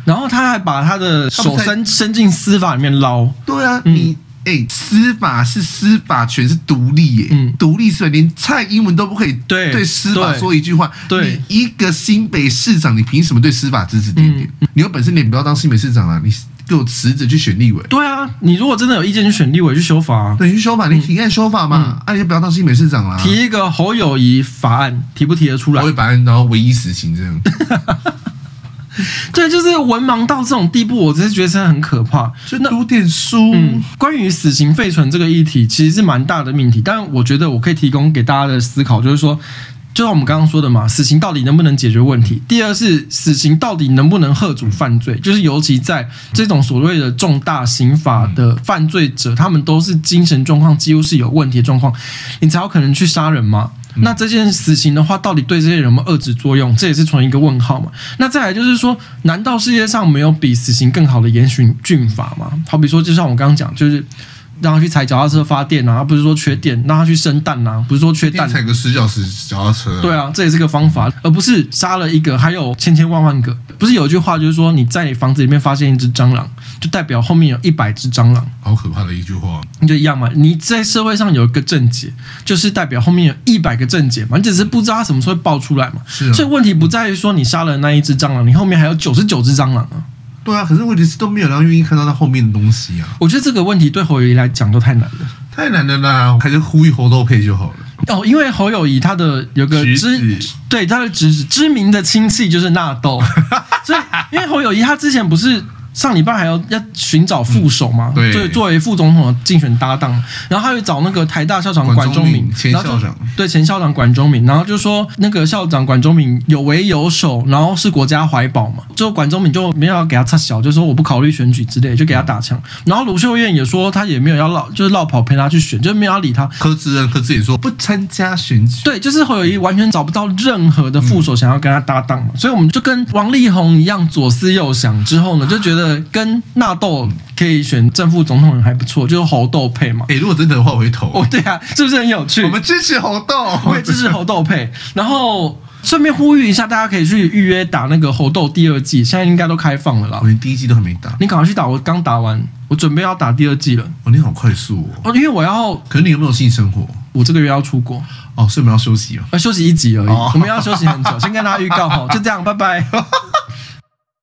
然后他还把他的手伸伸进司法里面捞。对啊，嗯、你哎、欸，司法是司法权是独立耶、欸，嗯，独立是吧？连蔡英文都不可以对对司法说一句话。对，你一个新北市长，你凭什么对司法指指点点？嗯、你有本事你不要当新北市长啊！你。给我辞职去选立委。对啊，你如果真的有意见，就选立委去修法啊。对，去修法，你提案修法嘛。啊，你就不要当新北市长啦。提一个侯友谊法案，提不提得出来？侯友宜法案，然后唯一死刑这样。对，就是文盲到这种地步，我真是觉得真的很可怕。就读点书。嗯，关于死刑废存这个议题，其实是蛮大的命题。但我觉得我可以提供给大家的思考，就是说。就像我们刚刚说的嘛，死刑到底能不能解决问题？第二是死刑到底能不能遏阻犯罪？就是尤其在这种所谓的重大刑法的犯罪者，他们都是精神状况几乎是有问题的状况，你才有可能去杀人嘛？那这件死刑的话，到底对这些人有没有遏制作用？这也是存一个问号嘛。那再来就是说，难道世界上没有比死刑更好的严刑峻法吗？好比说，就像我刚刚讲，就是。让他去踩脚踏车发电啊，而不是说缺电，让他去生蛋啊，不是说缺蛋。踩个十小时脚踏车。对啊，这也是个方法，而不是杀了一个还有千千万万个。不是有一句话就是说，你在你房子里面发现一只蟑螂，就代表后面有一百只蟑螂。好可怕的一句话。你就一样嘛，你在社会上有一个症结，就是代表后面有一百个症结嘛，你只是不知道它什么时候会爆出来嘛。是啊。所以问题不在于说你杀了那一只蟑螂，你后面还有九十九只蟑螂啊。对啊，可是问题是都没有人愿意看到他后面的东西啊。我觉得这个问题对侯友谊来讲都太难了，太难了啦！还是呼吁侯豆配就好了。哦，因为侯友谊他的有个知子对他的知知名的亲戚就是纳豆，所以因为侯友谊他之前不是。上礼拜还要要寻找副手嘛？嗯、对，作为副总统的竞选搭档，然后他又找那个台大校长管中闵，前校长，对前校长管中闵，然后就说那个校长管中闵有为有守，然后是国家怀宝嘛，最后管中闵就没有要给他插小，就说我不考虑选举之类，就给他打枪。然后卢秀燕也说他也没有要绕，就是绕跑陪他去选，就没有要理他。柯志恩，柯志也说不参加选举。对，就是侯友谊完全找不到任何的副手想要跟他搭档嘛，嗯、所以我们就跟王力宏一样左思右想之后呢，就觉得跟。纳豆可以选正副总统人还不错，就是猴豆配嘛。哎、欸，如果真的的话，我会投。哦，对啊，是不是很有趣？我们支持猴豆，我也支持猴豆配。然后顺便呼吁一下，大家可以去预约打那个猴痘第二季，现在应该都开放了啦。我连第一季都还没打，你赶快去打，我刚打完，我准备要打第二季了。哦，你好快速哦。哦，因为我要。可是你有没有性生活？我这个月要出国。哦，所以我们要休息哦。要休息一集而已，哦、我们要休息很久。先跟大家预告好，就这样，拜拜。